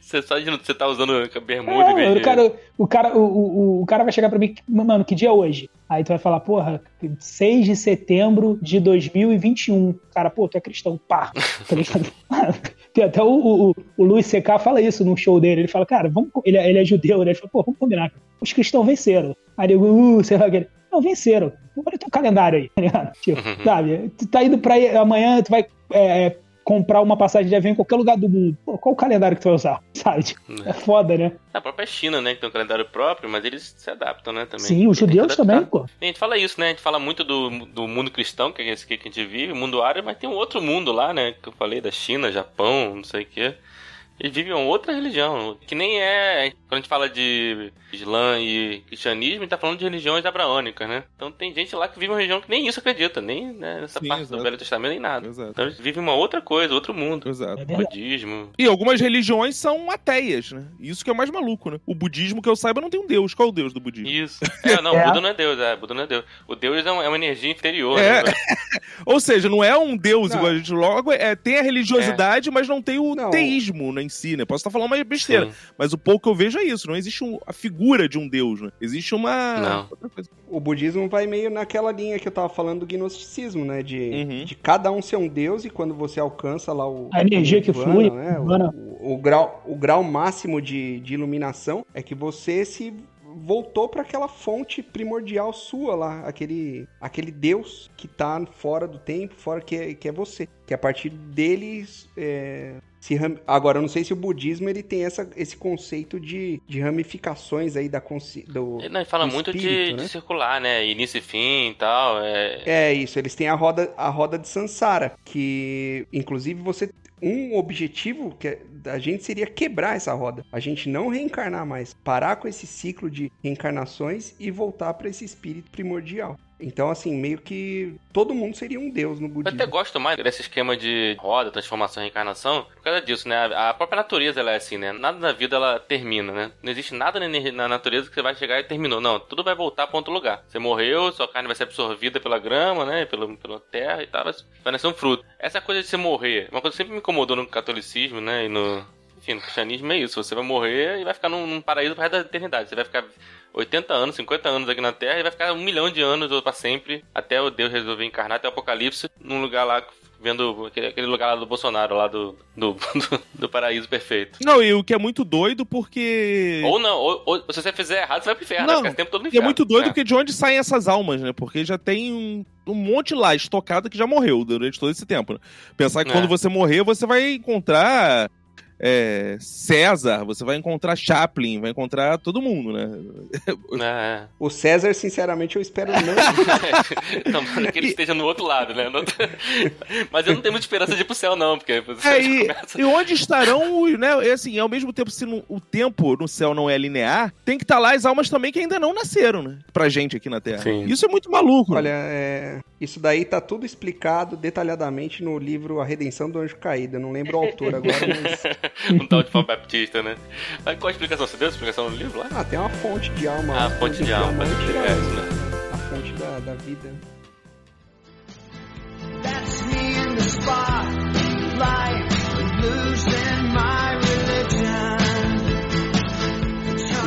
Você só de você tá usando bermuda É, vez o cara, o, cara, o, o, o cara vai chegar pra mim, mano, que dia é hoje? Aí tu vai falar, porra, 6 de setembro de 2021. Cara, pô, tu é cristão, pá. Tá ligado? Tem até o, o, o- Luiz C.K. fala isso num show dele. Ele fala, cara, vamos, ele, é- ele é judeu, né? Ele fala, pô, vamos combinar. Os cristãos venceram. Aí eu, uh, sei lá o que. Não, venceram. Olha o teu calendário aí, tá ligado? Tipo, sabe? Tu tá indo pra amanhã, tu vai é, comprar uma passagem de avião em qualquer lugar do mundo. Pô, qual o calendário que tu vai usar? Sabe? Tipo, É foda, né? A própria China, né? Que tem um calendário próprio, mas eles se adaptam, né? Também. Sim, os judeus também, pô. A gente fala isso, né? A gente fala muito do, do mundo cristão, que é esse que a gente vive, o mundo árabe, mas tem um outro mundo lá, né? Que eu falei, da China, Japão, não sei o quê. Eles vivem uma outra religião, que nem é. Quando a gente fala de Islã e cristianismo, a gente tá falando de religiões abraônicas, né? Então tem gente lá que vive uma religião que nem isso acredita, nem né, nessa Sim, parte exato. do Velho Testamento, nem nada. Exato. Então eles vivem uma outra coisa, outro mundo. Exato. É verdade. Budismo. E algumas religiões são ateias, né? Isso que é o mais maluco, né? O budismo, que eu saiba, não tem um deus. Qual é o deus do budismo? Isso. É, não, É. Buda não é Deus, é, Buda não é Deus. O Deus é, um- é uma energia inferior, É. né? Ou seja, não é um deus Não. igual a gente logo. É, tem a religiosidade, mas não tem o Não. teísmo né, em si, né? Posso estar falando uma besteira. Sim. Mas o pouco que eu vejo é isso. Não existe um- a figura de um deus, né? Existe uma. Não. outra coisa. O budismo vai meio naquela linha que eu tava falando do gnosticismo, né? De, Uhum. de cada um ser um deus e quando você alcança lá o. A energia que nirvana, flui, né, o, o, o grau, o grau máximo de, de iluminação é que você se voltou para aquela fonte primordial sua lá, aquele, aquele Deus que tá fora do tempo, fora que é, que é você. Que a partir deles é, se ram- Agora, eu não sei se o budismo ele tem essa, esse conceito de, de ramificações aí da consci... do. Ele, não, ele fala muito de, espírito, de né? circular, né? Início e fim e tal. É, É isso, eles têm a roda, a roda de Sansara, que inclusive você um objetivo que é- da gente seria quebrar essa roda. A gente não reencarnar mais, parar com esse ciclo de reencarnações e voltar para esse espírito primordial. Então, assim, meio que todo mundo seria um deus no Eu budismo. até gosto mais desse esquema de roda, transformação e reencarnação, por causa disso, né? A própria natureza ela é assim, né? Nada na vida ela termina, né? Não existe nada na natureza que você vai chegar e terminou. Não, tudo vai voltar para outro lugar. Você morreu, sua carne vai ser absorvida pela grama, né? Pelo, pela terra e tal, vai- vai nascer um fruto. Essa coisa de você morrer, uma coisa que sempre me incomodou no catolicismo, né? E no. Enfim, no cristianismo é isso. Você vai morrer e vai ficar num, num paraíso pro resto da eternidade. Você vai ficar 80 anos, 50 anos aqui na Terra e vai ficar um milhão de anos ou pra sempre até o Deus resolver encarnar até o Apocalipse num lugar lá vendo aquele, lugar lá do Bolsonaro lá do do, do, do paraíso perfeito. Não, e o que é muito doido porque. Ou não, ou, ou se você fizer errado, você vai pro inferno, Não, esse tempo todo no E é inferno. muito doido É. porque de onde saem essas almas, né? Porque já tem um, um monte lá estocado que já morreu durante todo esse tempo. Né? Pensar que É. quando você morrer, você vai encontrar é, César, você vai encontrar Chaplin, vai encontrar todo mundo, né? É, O César, sinceramente, eu espero não. é. Tomara que ele esteja no outro lado, né? Outro- Mas eu não tenho muita esperança de ir pro céu, não, porque você É, e, começa. e onde estarão, os, né? E assim, ao mesmo tempo, se no- o tempo no céu não é linear, tem que estar lá as almas também que ainda não nasceram, né? Pra gente aqui na Terra. Sim. Isso é muito maluco. né? Olha, é, isso daí tá tudo explicado detalhadamente no livro A Redenção do Anjo Caído. Eu não lembro o autor agora, mas. um tal de Paulo Baptista, né? Mas qual a explicação? Você deu a explicação no livro lá? Ah, tem uma fonte de alma. Ah, uma fonte de alma, pode diamante, explicar isso, né? A fonte da, da vida. That's me in the spotlight, losing my religion.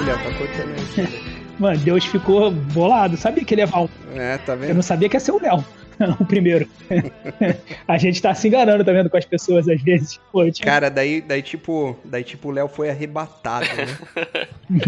Léo, tá cortando isso. Mano, Deus ficou bolado. Sabia que ele ia levar um. É, tá Eu vendo? não sabia que ia ser o Léo. O primeiro. A gente tá se enganando, tá vendo, com as pessoas às vezes. Pô, tinha- Cara, daí, daí tipo, daí tipo o Léo foi arrebatado, né?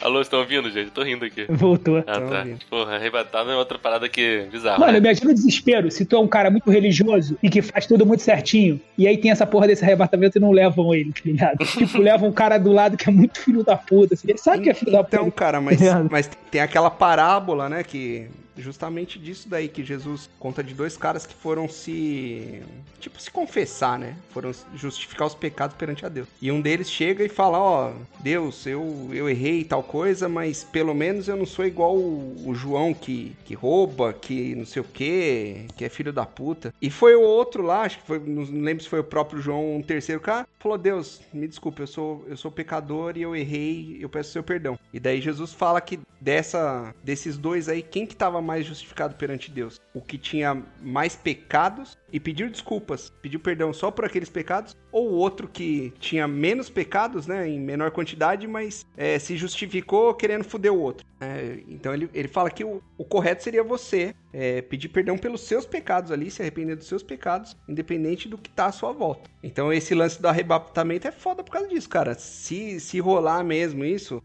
Alô, estão ouvindo, gente? Tô rindo aqui. Voltou. Ah, tá. ouvindo. Porra, arrebatado é outra parada que bizarra. Mano, né? imagina o desespero se tu é um cara muito religioso e que faz tudo muito certinho, e aí tem essa porra desse arrebatamento e não levam ele, tá ligado? tipo, levam um cara do lado que é muito filho da puta. Assim, ele sabe que é filho da puta. Então, cara, mas, Tá mas tem aquela parábola, né, que justamente disso daí que Jesus conta de dois caras que foram se tipo se confessar, né? Foram justificar os pecados perante a Deus. E um deles chega e fala, ó, Deus, eu eu errei tal coisa, mas pelo menos eu não sou igual o, o João que que rouba, que não sei o quê, que é filho da puta. E foi o outro lá, acho que foi, não lembro se foi o próprio João, um terceiro cara, falou: "Deus, me desculpe, eu sou eu sou pecador e eu errei, eu peço seu perdão". E daí Jesus fala que dessa desses dois aí, quem que tava mais justificado perante Deus? O que tinha mais pecados e pediu desculpas, pediu perdão só por aqueles pecados, ou o outro que tinha menos pecados, né, em menor quantidade, mas é, se justificou querendo foder o outro. É, então ele, ele fala que o, o correto seria você é, pedir perdão pelos seus pecados ali, se arrepender dos seus pecados, independente do que tá à sua volta. Então esse lance do arrebatamento é foda por causa disso, cara. Se, se rolar mesmo isso,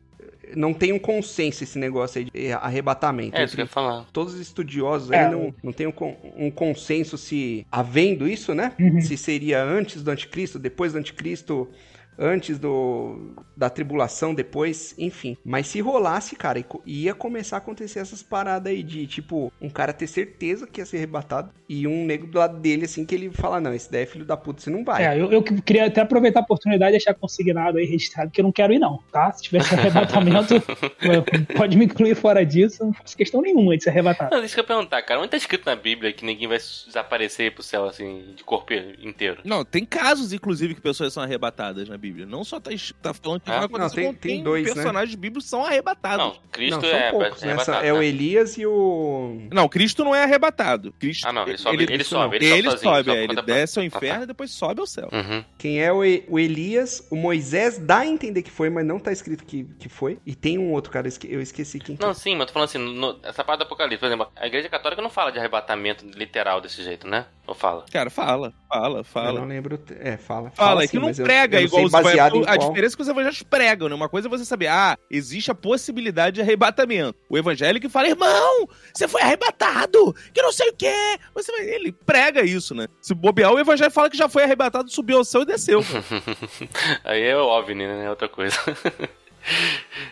não tem um consenso esse negócio aí de arrebatamento. É isso que eu ia falar. todos os estudiosos É. aí não, não tem um, um consenso se, havendo isso, né? Uhum. Se seria antes do anticristo, depois do anticristo, antes do da tribulação, depois, enfim. Mas se rolasse, cara, ia começar a acontecer essas paradas aí de, tipo, um cara ter certeza que ia ser arrebatado e um nego do lado dele, assim, que ele fala, não, esse daí é filho da puta, você não vai. É, eu, eu queria até aproveitar a oportunidade e deixar consignado aí, registrado, que eu não quero ir, não, tá? Se tivesse arrebatamento, pode me incluir fora disso, não faço questão nenhuma de ser arrebatado. Não, deixa eu perguntar, cara. Onde tá escrito na Bíblia que ninguém vai desaparecer pro céu, assim, de corpo inteiro? Não, tem casos, inclusive, que pessoas são arrebatadas na Bíblia. Não só tá, tá falando que Ah, vai acontecer, não, tem- tem dois, né? personagens bíblicos são arrebatados. Não, Cristo não, são é, poucos, é né? É o né? Elias e o... Não, Cristo não é arrebatado. Cristo, Ah, não, ele sobe, ele, isso sobe, não. ele, ele sobe sozinho. sobe, é, ele é- desce ao Ah, tá. inferno e depois sobe ao céu. Uhum. Quem é o, o Elias, o Moisés dá a entender que foi, mas não tá escrito que, que foi. E tem um outro cara, eu esque- eu esqueci quem que Não, sim, mas eu tô falando assim, no- essa parte do Apocalipse, por exemplo, a igreja católica não fala de arrebatamento literal desse jeito, né? Ou fala? Cara, fala, fala, Eu não fala. lembro. É, fala. Fala, é sim, que não mas eu- prega eu não igual os baseado em evangélicos. A qual. diferença é que os evangélicos pregam, né? Uma coisa é você saber, ah, existe a possibilidade de arrebatamento. O evangélico fala, irmão, você foi arrebatado, que não sei o quê. Você vai... Ele prega isso, né? Se bobear, o evangelho fala que já foi arrebatado, subiu ao céu e desceu. Aí é o OVNI, né? É outra coisa.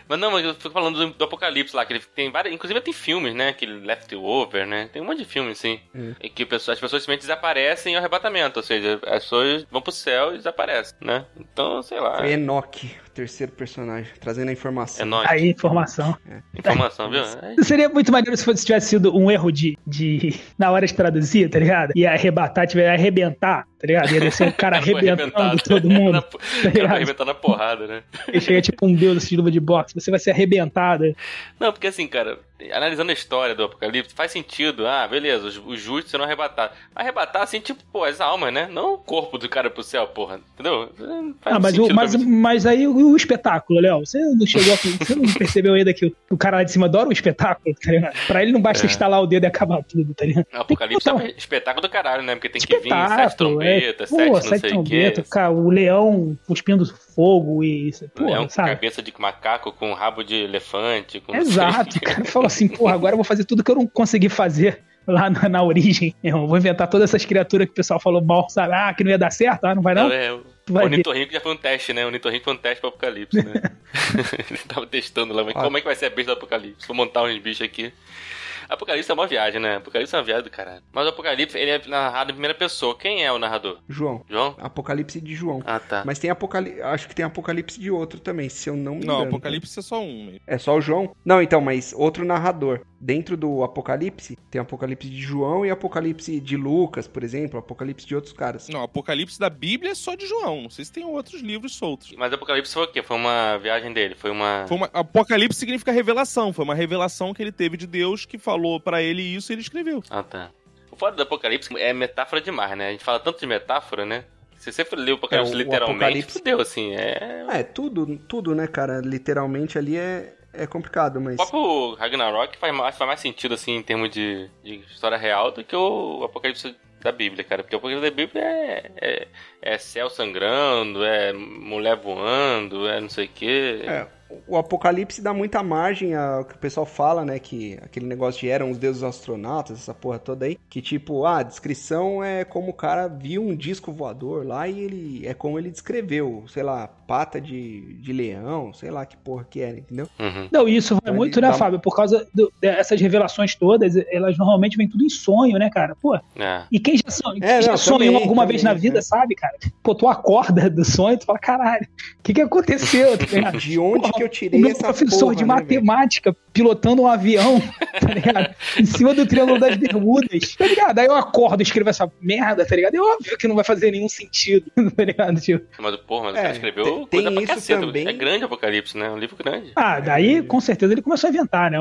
mas não, mas eu fico falando do, do Apocalipse lá, que ele tem várias. Inclusive tem filmes, né? Aquele Leftover, né? Tem um monte de filmes, sim. Hum. E que as pessoas simplesmente desaparecem em arrebatamento. Ou seja, as pessoas vão pro céu e desaparecem, né? Então, sei lá. Enoque. Terceiro personagem, trazendo a informação. É nóis. Aí, informação. Informação, viu? É, Seria muito maneiro se fosse- tivesse sido um erro de, de. Na hora de traduzir, tá ligado? Ia arrebatar, tiver arrebentar, tá ligado? Ia descer um cara arrebentando arrebentado. todo Na mundo. po- Tá cara vai arrebentar na porrada, né? Ele chega tipo um deus de luva de boxe, você vai ser arrebentado. Não, porque assim, cara, analisando a história do Apocalipse, faz sentido. Ah, beleza, os, os justos serão arrebatados. Arrebatar, assim, tipo, pô, as almas, né? Não o corpo do cara pro céu, porra. Entendeu? Não faz Ah, mas, o, sentido mas, mas aí o, o espetáculo, Léo, você não chegou a, Você não percebeu ainda que o, o cara lá de cima adora o espetáculo, tá ligado? Pra ele não basta É. estalar o dedo e acabar tudo, tá ligado? O Apocalipse é um espetáculo do caralho, né? Porque tem que vir sete Espetáculo, trombetas, é, sete pô, não sete trombetas, cara, o leão cuspindo fogo e isso, pô, Leão com sabe? cabeça de macaco, com rabo de elefante. Com Exato, o cara falou assim, porra, agora eu vou fazer tudo que eu não consegui fazer lá na, na origem. Eu vou inventar todas essas criaturas que o pessoal falou mal, sabe? Ah, que não ia dar certo, ah, não vai não? É, Tu vai o ver. Ornitorrinco já foi um teste, né? O Ornitorrinco foi um teste pro Apocalipse, né? Ele tava testando lá, mas como é que vai ser a besta do Apocalipse? Vou montar uns bichos aqui. Apocalipse é uma viagem, né? Apocalipse é uma viagem do caralho. Mas o Apocalipse, ele é narrado em primeira pessoa. Quem é o narrador? João. João? Apocalipse de João. Ah, tá. Mas tem apocalipse. Acho que tem apocalipse de outro também, se eu não me Não, engano. Apocalipse é só um. mesmo. É só o João? Não, então, mas outro narrador. Dentro do Apocalipse, tem Apocalipse de João e Apocalipse de Lucas, por exemplo, Apocalipse de outros caras. Não, Apocalipse da Bíblia é só de João. Não sei se tem outros livros soltos. Mas o Apocalipse foi o quê? Foi uma viagem dele? Foi uma... Foi uma- Apocalipse significa revelação. Foi uma revelação que ele teve de Deus que falou pra ele isso e ele escreveu. Ah, tá. O foda do Apocalipse é metáfora demais, né? A gente fala tanto de metáfora, né? Se você for ler o Apocalipse É, o literalmente, Apocalipse- fudeu, assim. É... É, tudo, tudo, né, cara? Literalmente ali é, é complicado, mas. O próprio Ragnarok faz mais, faz mais sentido, assim, em termos de, de história real do que o Apocalipse da Bíblia, cara. Porque o Apocalipse da Bíblia é, é, é céu sangrando, é mulher voando, é não sei o quê. É, o Apocalipse dá muita margem ao que o pessoal fala, né? Que aquele negócio de eram os deuses astronautas, essa porra toda aí. Que tipo, ah, a descrição é como o cara viu um disco voador lá e ele. É como ele descreveu, sei lá, pata de, de leão, sei lá que porra que era, entendeu? Uhum. Não, isso vai Então, muito, né, dá- Fábio? Por causa do- dessas revelações todas, elas normalmente vêm tudo em sonho, né, cara? Pô, É. e quem já, son... quem É, já não, sonhou também, alguma vez na também, vida, é. sabe, cara? Pô, tu acorda do sonho e tu fala, caralho, o que que aconteceu? Tá? De onde Porra, que eu o tirei meu essa professor porra, de né, velho? matemática pilotando um avião, tá ligado? em cima do Triângulo das Bermudas, tá ligado? Aí eu acordo e escrevo essa merda, tá ligado? É óbvio que não vai fazer nenhum sentido, tá ligado? Tipo, Mas, porra, mas o É, cara escreveu tem- coisa tem pra isso caceta. também. É grande o Apocalipse, né? É um livro grande. ah, daí com certeza ele começou a inventar, né?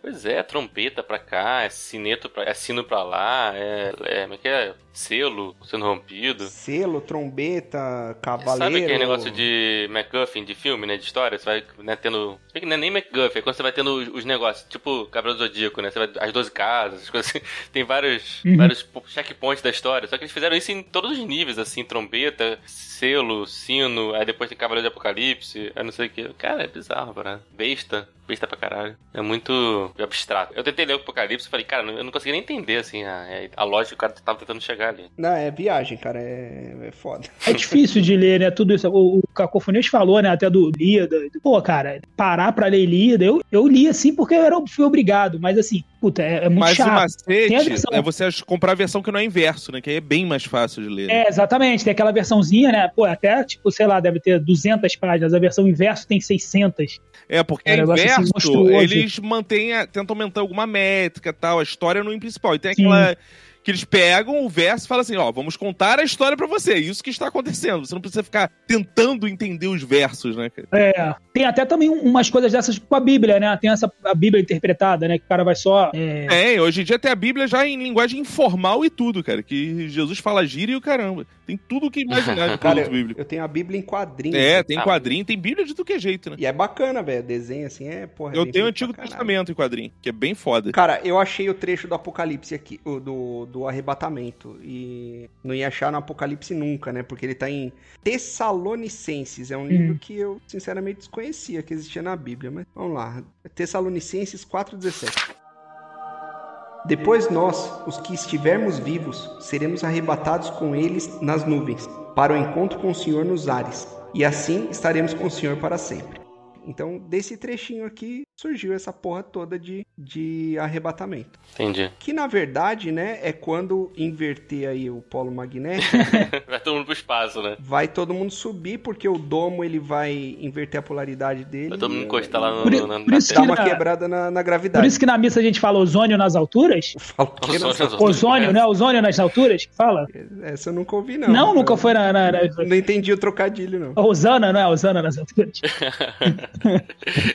Pois é, trompeta pra cá, é sineto pra, é sino pra lá, é, é, como é que é? Selo sendo rompido. Selo, trombeta, cavaleiro. Sabe aquele negócio de MacGuffin, de filme, né? De história? Você vai né, tendo. Não é nem MacGuffin, é quando você vai tendo os, os negócios, tipo Cabral do Zodíaco, né? Você vai, as 12 casas, as coisas assim. Tem vários, Uhum. vários po- checkpoints da história. Só que eles fizeram isso em todos os níveis, assim, trombeta, selo, sino, aí depois tem Cavaleiro de Apocalipse, aí não sei o que. Cara, é bizarro, cara. Besta, besta pra caralho. É muito abstrato. Eu tentei ler o Apocalipse e falei, cara, eu não consegui nem entender, assim, a, a lógica que o cara tava tentando chegar ali. Não, é viagem, cara. É, é foda. É difícil de ler, né? Tudo isso. O, o Cacofonias falou, né? Até do Líada. Pô, cara, parar pra ler Líada, eu, eu li assim porque eu era, fui obrigado, mas assim, puta, é, é muito Mas o chato. Tem a macete versão- é você comprar a versão que não é inverso, né? Que aí é bem mais fácil de ler. né? É, exatamente. Tem aquela versãozinha, né? Pô, até, tipo, sei lá, deve ter 200 páginas. A versão inverso tem 600. É, porque É é inverso, monstruoso. eles mantêm, tentam aumentar alguma métrica e tal, a história no principal. E tem aquela que eles pegam o verso e falam assim, ó, vamos contar a história pra você, é isso que está acontecendo. Você não precisa ficar tentando entender os versos, né, cara? É. Tem até também um- umas coisas dessas com a Bíblia, né? Tem essa a Bíblia interpretada, né? Que o cara vai só. É, É, hoje em dia tem a Bíblia já em linguagem informal e tudo, cara, que Jesus fala gíria e o caramba. Tem tudo o que imaginar de Cara, eu, bíblico. eu tenho a Bíblia em quadrinhos. É, tem Ah. quadrinho, tem Bíblia de tudo que é jeito, né? E é bacana, velho. Desenho assim é, porra. é Eu tenho o Antigo. Testamento em quadrinho, que é bem foda. Cara, eu achei o trecho do Apocalipse aqui, o do, do arrebatamento. E não ia achar no Apocalipse nunca, né? Porque ele tá em Tessalonicenses. É um livro que eu, sinceramente, desconhecia que existia na Bíblia. Mas vamos lá. Tessalonicenses 4,17. Depois nós, os que estivermos vivos, seremos arrebatados com eles nas nuvens, para o encontro com o Senhor nos ares. E assim estaremos com o Senhor para sempre. Então, desse trechinho aqui, surgiu essa porra toda de, de arrebatamento. Entendi. Que, na verdade, né, é quando inverter aí o polo magnético, Vai todo mundo pro espaço, né? vai todo mundo subir, porque o domo, ele vai inverter a polaridade dele. Vai todo mundo encostar lá no, Por no, na, por na isso Dá Terra. uma na- quebrada na, na Por gravidade. isso que na missa a gente fala ozônio nas alturas. Fala o quê, Ozônio nossa? nas alturas. Ozônio, né? Ozônio nas alturas que fala? Essa eu nunca ouvi, não. Não, nunca foi na. na, na... Não entendi o trocadilho, não. Osana, não é? Osana nas alturas.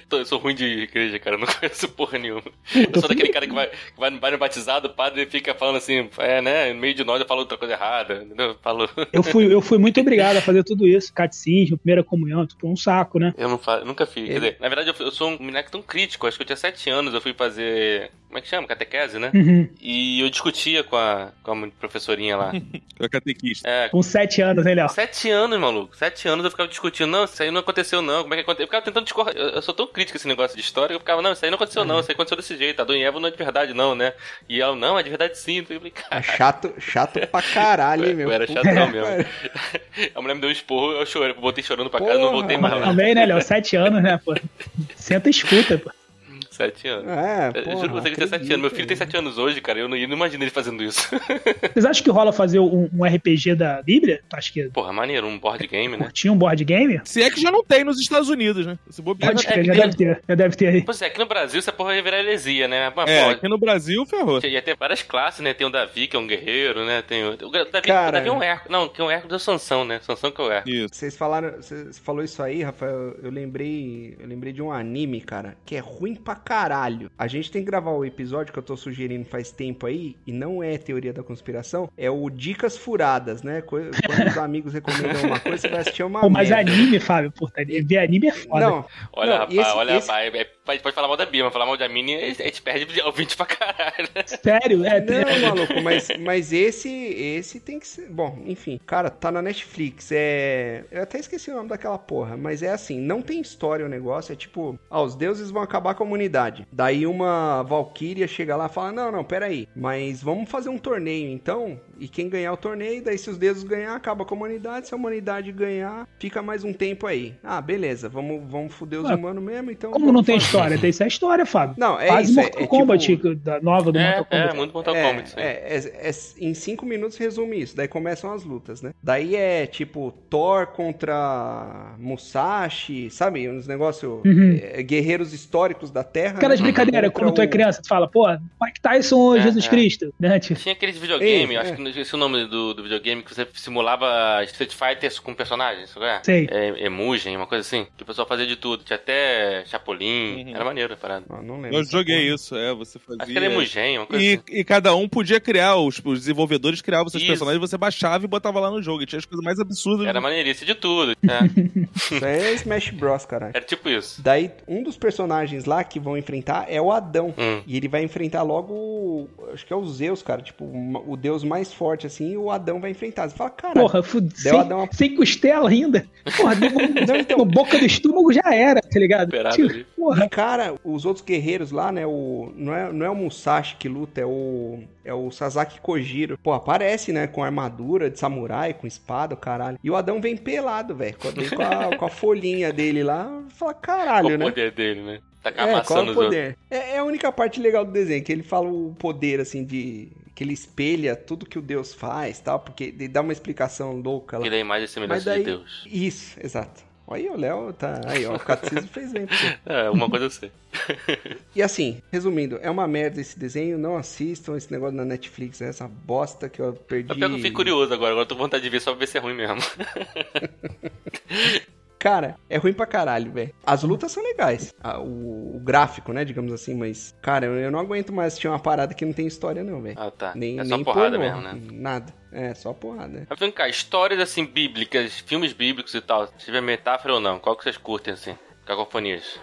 Tô- Eu sou ruim de igreja, cara. Eu não conheço porra nenhuma. Eu sou daquele cara que vai, que vai, vai no batizado, o padre fica falando assim, é, né? No meio de nós eu falo outra coisa errada. Entendeu? Falo. Eu fui, eu fui muito obrigado a fazer tudo isso. Catecismo, primeira comunhão, tipo, um saco, né? Eu não fa... nunca fiz. Quer dizer, na verdade, eu, eu sou um moleque tão crítico. Acho que eu tinha sete anos, eu fui fazer. Como é que chama? Catequese, né? Uhum. E eu discutia com a, com a professorinha lá. Com a catequista. É, Com sete anos, hein, Léo? Sete anos, maluco. Sete anos eu ficava discutindo. Não, isso aí não aconteceu, não. Como é que aconteceu? Eu ficava tentando Eu, sou tão crítico esse negócio de história que eu ficava, não, isso aí não aconteceu, não. Isso aí aconteceu desse jeito. Adão e Eva não é de verdade, não, né? E ela, não, é de verdade sim. Eu falei, É chato, chato pra caralho, hein, meu. Eu era chatão que mesmo. A mulher me deu um esporro, eu chorei, voltei chorando pra casa, não voltei mais lá. Também, né, Léo? Sete anos, né, pô? Senta e escuta, pô. Sete anos. É, Eu porra, juro pra você que tem sete anos. Meu filho tem sete anos hoje, cara. Eu não, eu não imagino ele fazendo isso. Vocês acham que rola fazer um, um RPG da Bíblia? Acho que Porra, maneiro, um board game, né? tinha um board game? Se é que já não tem nos Estados Unidos, né? Se bobear, Pode é crer, que já tem- deve ter. Já deve ter aí. Pois é, aqui no Brasil essa porra ia virar heresia, né? Mas, É, pô, aqui no Brasil ferrou. Ia ter várias classes, né? Tem o Davi, que é um guerreiro, né? Tem o, o Davi, Cara. o Davi é um Hércules. Não, que é um Hércules o Sansão, né? Sansão que é o Hércules. Isso. Vocês falaram, você falou isso aí, Rafael. Eu lembrei, eu lembrei de um anime, cara, que é ruim pra caralho. A gente tem que gravar o episódio que eu tô sugerindo faz tempo aí, e não é teoria da conspiração, é o Dicas Furadas, né? Quando os amigos recomendam uma coisa, você vai assistir uma Pô, mas merda. anime, Fábio, puta, ver anime é foda. Não, Olha, Não, rapaz, esse- olha, esse- rapaz. é- Pode, pode falar mal da Bia, mas falar mal da Mini, a gente perde de ouvinte pra caralho. Sério? É, Não, maluco, mas, mas esse, esse tem que ser. Bom, enfim, cara, tá na Netflix. É. Eu até esqueci o nome daquela porra, mas é assim: não tem história o negócio. É tipo, ah, os deuses vão acabar com a humanidade. Daí uma Valkyria chega lá e fala: não, não, peraí, mas vamos fazer um torneio então. E quem ganhar o torneio, daí se os deuses ganhar, acaba com a humanidade. Se a humanidade ganhar, fica mais um tempo aí. Ah, beleza, vamos, vamos foder os Ah, humanos mesmo, então. Como não tem fazer. história? Tem essa história, Fábio. Não, é Quase isso. é- Mortal é Kombat, tipo- da nova do É, Mortal é, Kombat. muito Mortal é, Kombat. isso é, é- é- em cinco minutos resume isso. Daí começam as lutas, né? Daí é tipo Thor contra Musashi, sabe? Uns negócios Uhum. é, guerreiros históricos da Terra. Aquelas né? brincadeiras, quando tu é o- criança, tu fala, pô, Mike Tyson ou É, Jesus é. Cristo? Né? Tipo, Tinha aqueles videogame, acho é. que não esqueci o nome do, do videogame, que você simulava Street Fighter com personagens, sabe? é? Sei. É, Emugen, uma coisa assim. Que o pessoal fazia de tudo. Tinha até Chapolin. Uhum. Era maneiro a parada. Ah, não lembro. Eu joguei isso, é, você fazia... Acho que era Emugen, uma coisa E, assim. e cada um podia criar, os, os desenvolvedores criavam seus Isso. personagens, você baixava e botava lá no jogo. E tinha as coisas mais absurdas. Era maneirice de tudo. é. Isso aí é Smash Bros, caralho. Era tipo isso. Daí, um dos personagens lá que vão enfrentar é o Adão. Hum. E ele vai enfrentar logo, o- acho que é o Zeus, cara. Tipo, o deus mais forte, assim, e o Adão vai enfrentar. Você fala, caralho, porra, fu- Deu sem, uma- deu sem costela ainda. Porra, no, Não, então- no boca do estômago já era, tá ligado? Tipo, porra, Cara, os outros guerreiros lá, né? O, não, é, não é o Musashi que luta, é o. É o Sasaki Kojiro. Pô, aparece, né? Com armadura de samurai, com espada, o caralho. E o Adão vem pelado, velho. Com, com a, com a folhinha dele lá. Fala, caralho, o né? poder dele, né? Tacar É, qual é o poder? É, é a única parte legal do desenho, que ele fala o poder, assim, de. Que ele espelha tudo que o Deus faz tal, porque ele dá uma explicação louca lá. Ele é a imagem e semelhança daí. de Deus. Isso, exato. Aí o Léo tá. Aí, ó, o catecismo fez bem. É, uma coisa eu sei. E assim, resumindo, é uma merda esse desenho, não assistam esse negócio na Netflix, é essa bosta que eu perdi. Eu fiquei curioso agora, agora eu tô com vontade de ver só pra ver se é ruim mesmo. Cara, é ruim pra caralho, velho. As lutas são legais, a- o, o gráfico, né, digamos assim, mas, cara, eu, eu não aguento mais assistir uma parada que não tem história, não, velho. Ah, tá. Nem, é só nem porrada pornô, mesmo, né? Nada. É, só porrada. Mas vem cá, histórias assim bíblicas, filmes bíblicos e tal, se tiver metáfora ou não, qual que vocês curtem assim? Cacofonias.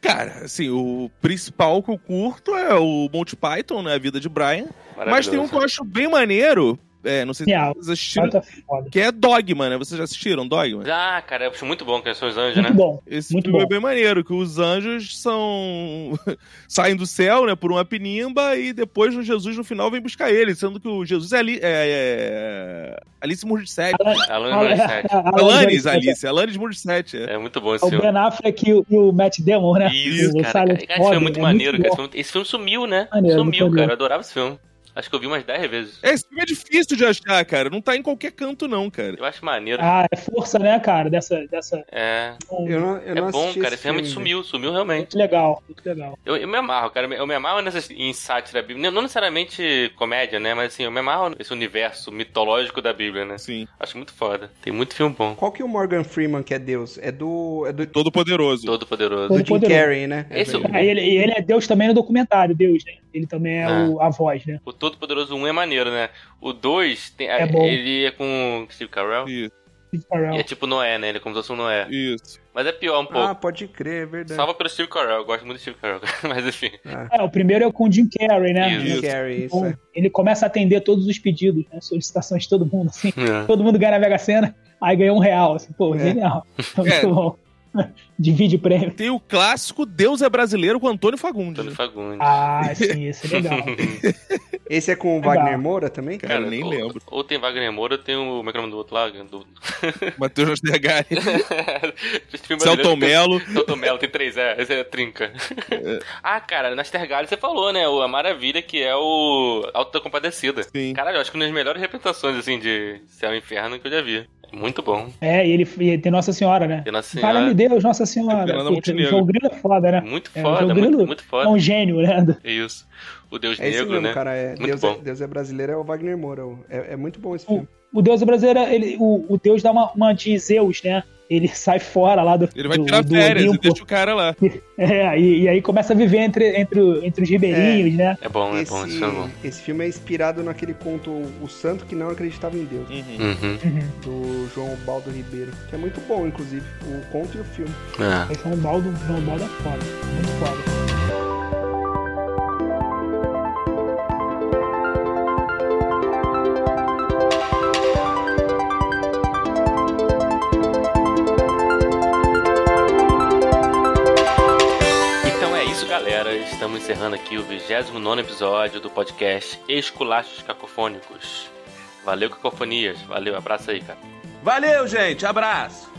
Cara, assim, o principal que eu curto é o Monty Python, né? A vida de Brian. Mas tem um que eu acho bem maneiro, é, não sei se vocês assistiram, Tá que é Dogma, né? Vocês já assistiram Dogma? Ah, cara, eu acho muito bom que são os anjos, Muito né? bom. Esse Muito filme bom. é bem maneiro, que os anjos são. saem do céu, né, por uma pinimba, e depois o Jesus no final vem buscar eles, sendo que o Jesus é, ali, é, é... Alice Morissette. Alan Ah, Morissette. Alanis, Alice, Alanis Morissette. É. É muito bom É esse o filme. Ben Affleck e o, e o Matt Damon, né? Isso, O cara. Esse filme é muito é maneiro, muito cara. Esse filme, esse filme sumiu, né? Maneiro, sumiu, cara. Eu adorava esse filme. Acho que eu vi umas 10 vezes. Esse filme é difícil de achar, cara. Não tá em qualquer canto, não, cara. Eu acho maneiro. Ah, é força, né, cara? Dessa. dessa É, Eu não, eu é não bom, cara. esse realmente filme, sumiu, sumiu realmente. Muito legal, muito legal. Eu, eu me amarro, cara. Eu me amarro nessa, em sátira bíblica. Não necessariamente comédia, né? Mas assim, eu me amarro nesse universo mitológico da Bíblia, né? Sim. Acho muito foda. Tem muito filme bom. Qual que é o Morgan Freeman que é Deus? É do. É do, Todo poderoso. Todo poderoso. do Jim Todo-Poderoso. Carrey, né? É Esse- verdade. Ah, ele, e ele é Deus também no documentário, Deus, né? Ele também é Ah. o, a voz, né? O Todo Poderoso 1 é maneiro, né? O 2, tem, É bom. ele é com Steve Carell. Isso, Steve E é tipo Noé, né? Ele é como se fosse um Noé. isso. Mas é pior um Ah, pouco. pode crer, é verdade. Salva pelo Steve Carell. Eu gosto muito do Steve Carell. Mas enfim. Ah, É, o primeiro é com o Jim Carrey, né? Isso. Jim. Carrey, isso Então, é. Ele começa a atender todos os pedidos, né? Solicitações de todo mundo, assim. É. Todo mundo ganha na Mega Sena, aí ganha um real. Assim, pô, É. genial. Muito É. bom. Divide o prêmio. Tem o clássico Deus é Brasileiro com Antônio Fagundes. Antônio? Fagundes. Ah, sim, esse é legal. Esse é com o Legal. Wagner Moura também? Cara, nem ou, lembro. Ou tem Wagner Moura, tem o. Como é que é o nome do outro lá? Do... Matheus filme Celton tem- Celton Mello, tem três, é. Esse é trinca. ah, cara, Nastergalli você falou, né? O- A Maravilha, que é o Alto da Compadecida. Sim. Caralho, eu acho que uma das melhores representações, assim, de Céu e Inferno que eu já vi. É Muito bom. É, e ele, e tem Nossa Senhora, né? Tem Nossa Senhora. Fala-me Deus, Nossa Senhora. Puta, o João Grilo é foda, né? Muito É, o foda, João muito, Grilo muito É foda. um gênio, né? É isso. O Deus É Negro, mesmo, né? cara. É Muito Deus, bom. é, Deus é brasileiro, é o Wagner Moura. É, é muito bom esse O, filme. o Deus brasileiro, ele, o, o Deus dá uma, uma de Zeus, né? Ele sai fora lá do. Ele vai do, tirar do férias e Olimpo. deixa o cara lá. É, e, e aí começa a viver entre, entre, entre os ribeirinhos, né? É bom, é Esse, bom, esse filme é bom. esse filme é inspirado naquele conto O Santo que não acreditava em Deus, Uhum. Uhum. Do João Baldo Ribeiro. Que é muito bom, inclusive. O conto e o filme. É. Esse é baldo, um baldo é foda. Muito foda. Estamos encerrando aqui o 29 episódio do podcast Esculachos Cacofônicos. Valeu, Cacofonias. Valeu, abraço aí, cara. Valeu, gente. Abraço.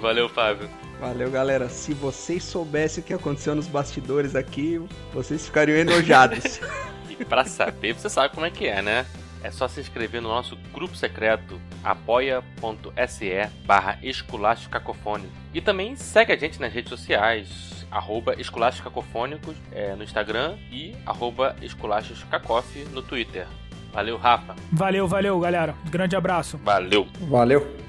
Valeu, Fábio. Valeu, galera. Se vocês soubessem o que aconteceu nos bastidores aqui, vocês ficariam enojados. E pra saber, você sabe como é que é, né? É só se inscrever no nosso grupo secreto apoia.se barra esculacho cacofônico. E também segue a gente nas redes sociais, arroba esculachos cacofônicos é, no Instagram e arroba esculachos cacof no Twitter. Valeu, Rafa. Valeu, valeu, galera. Grande abraço. Valeu. Valeu.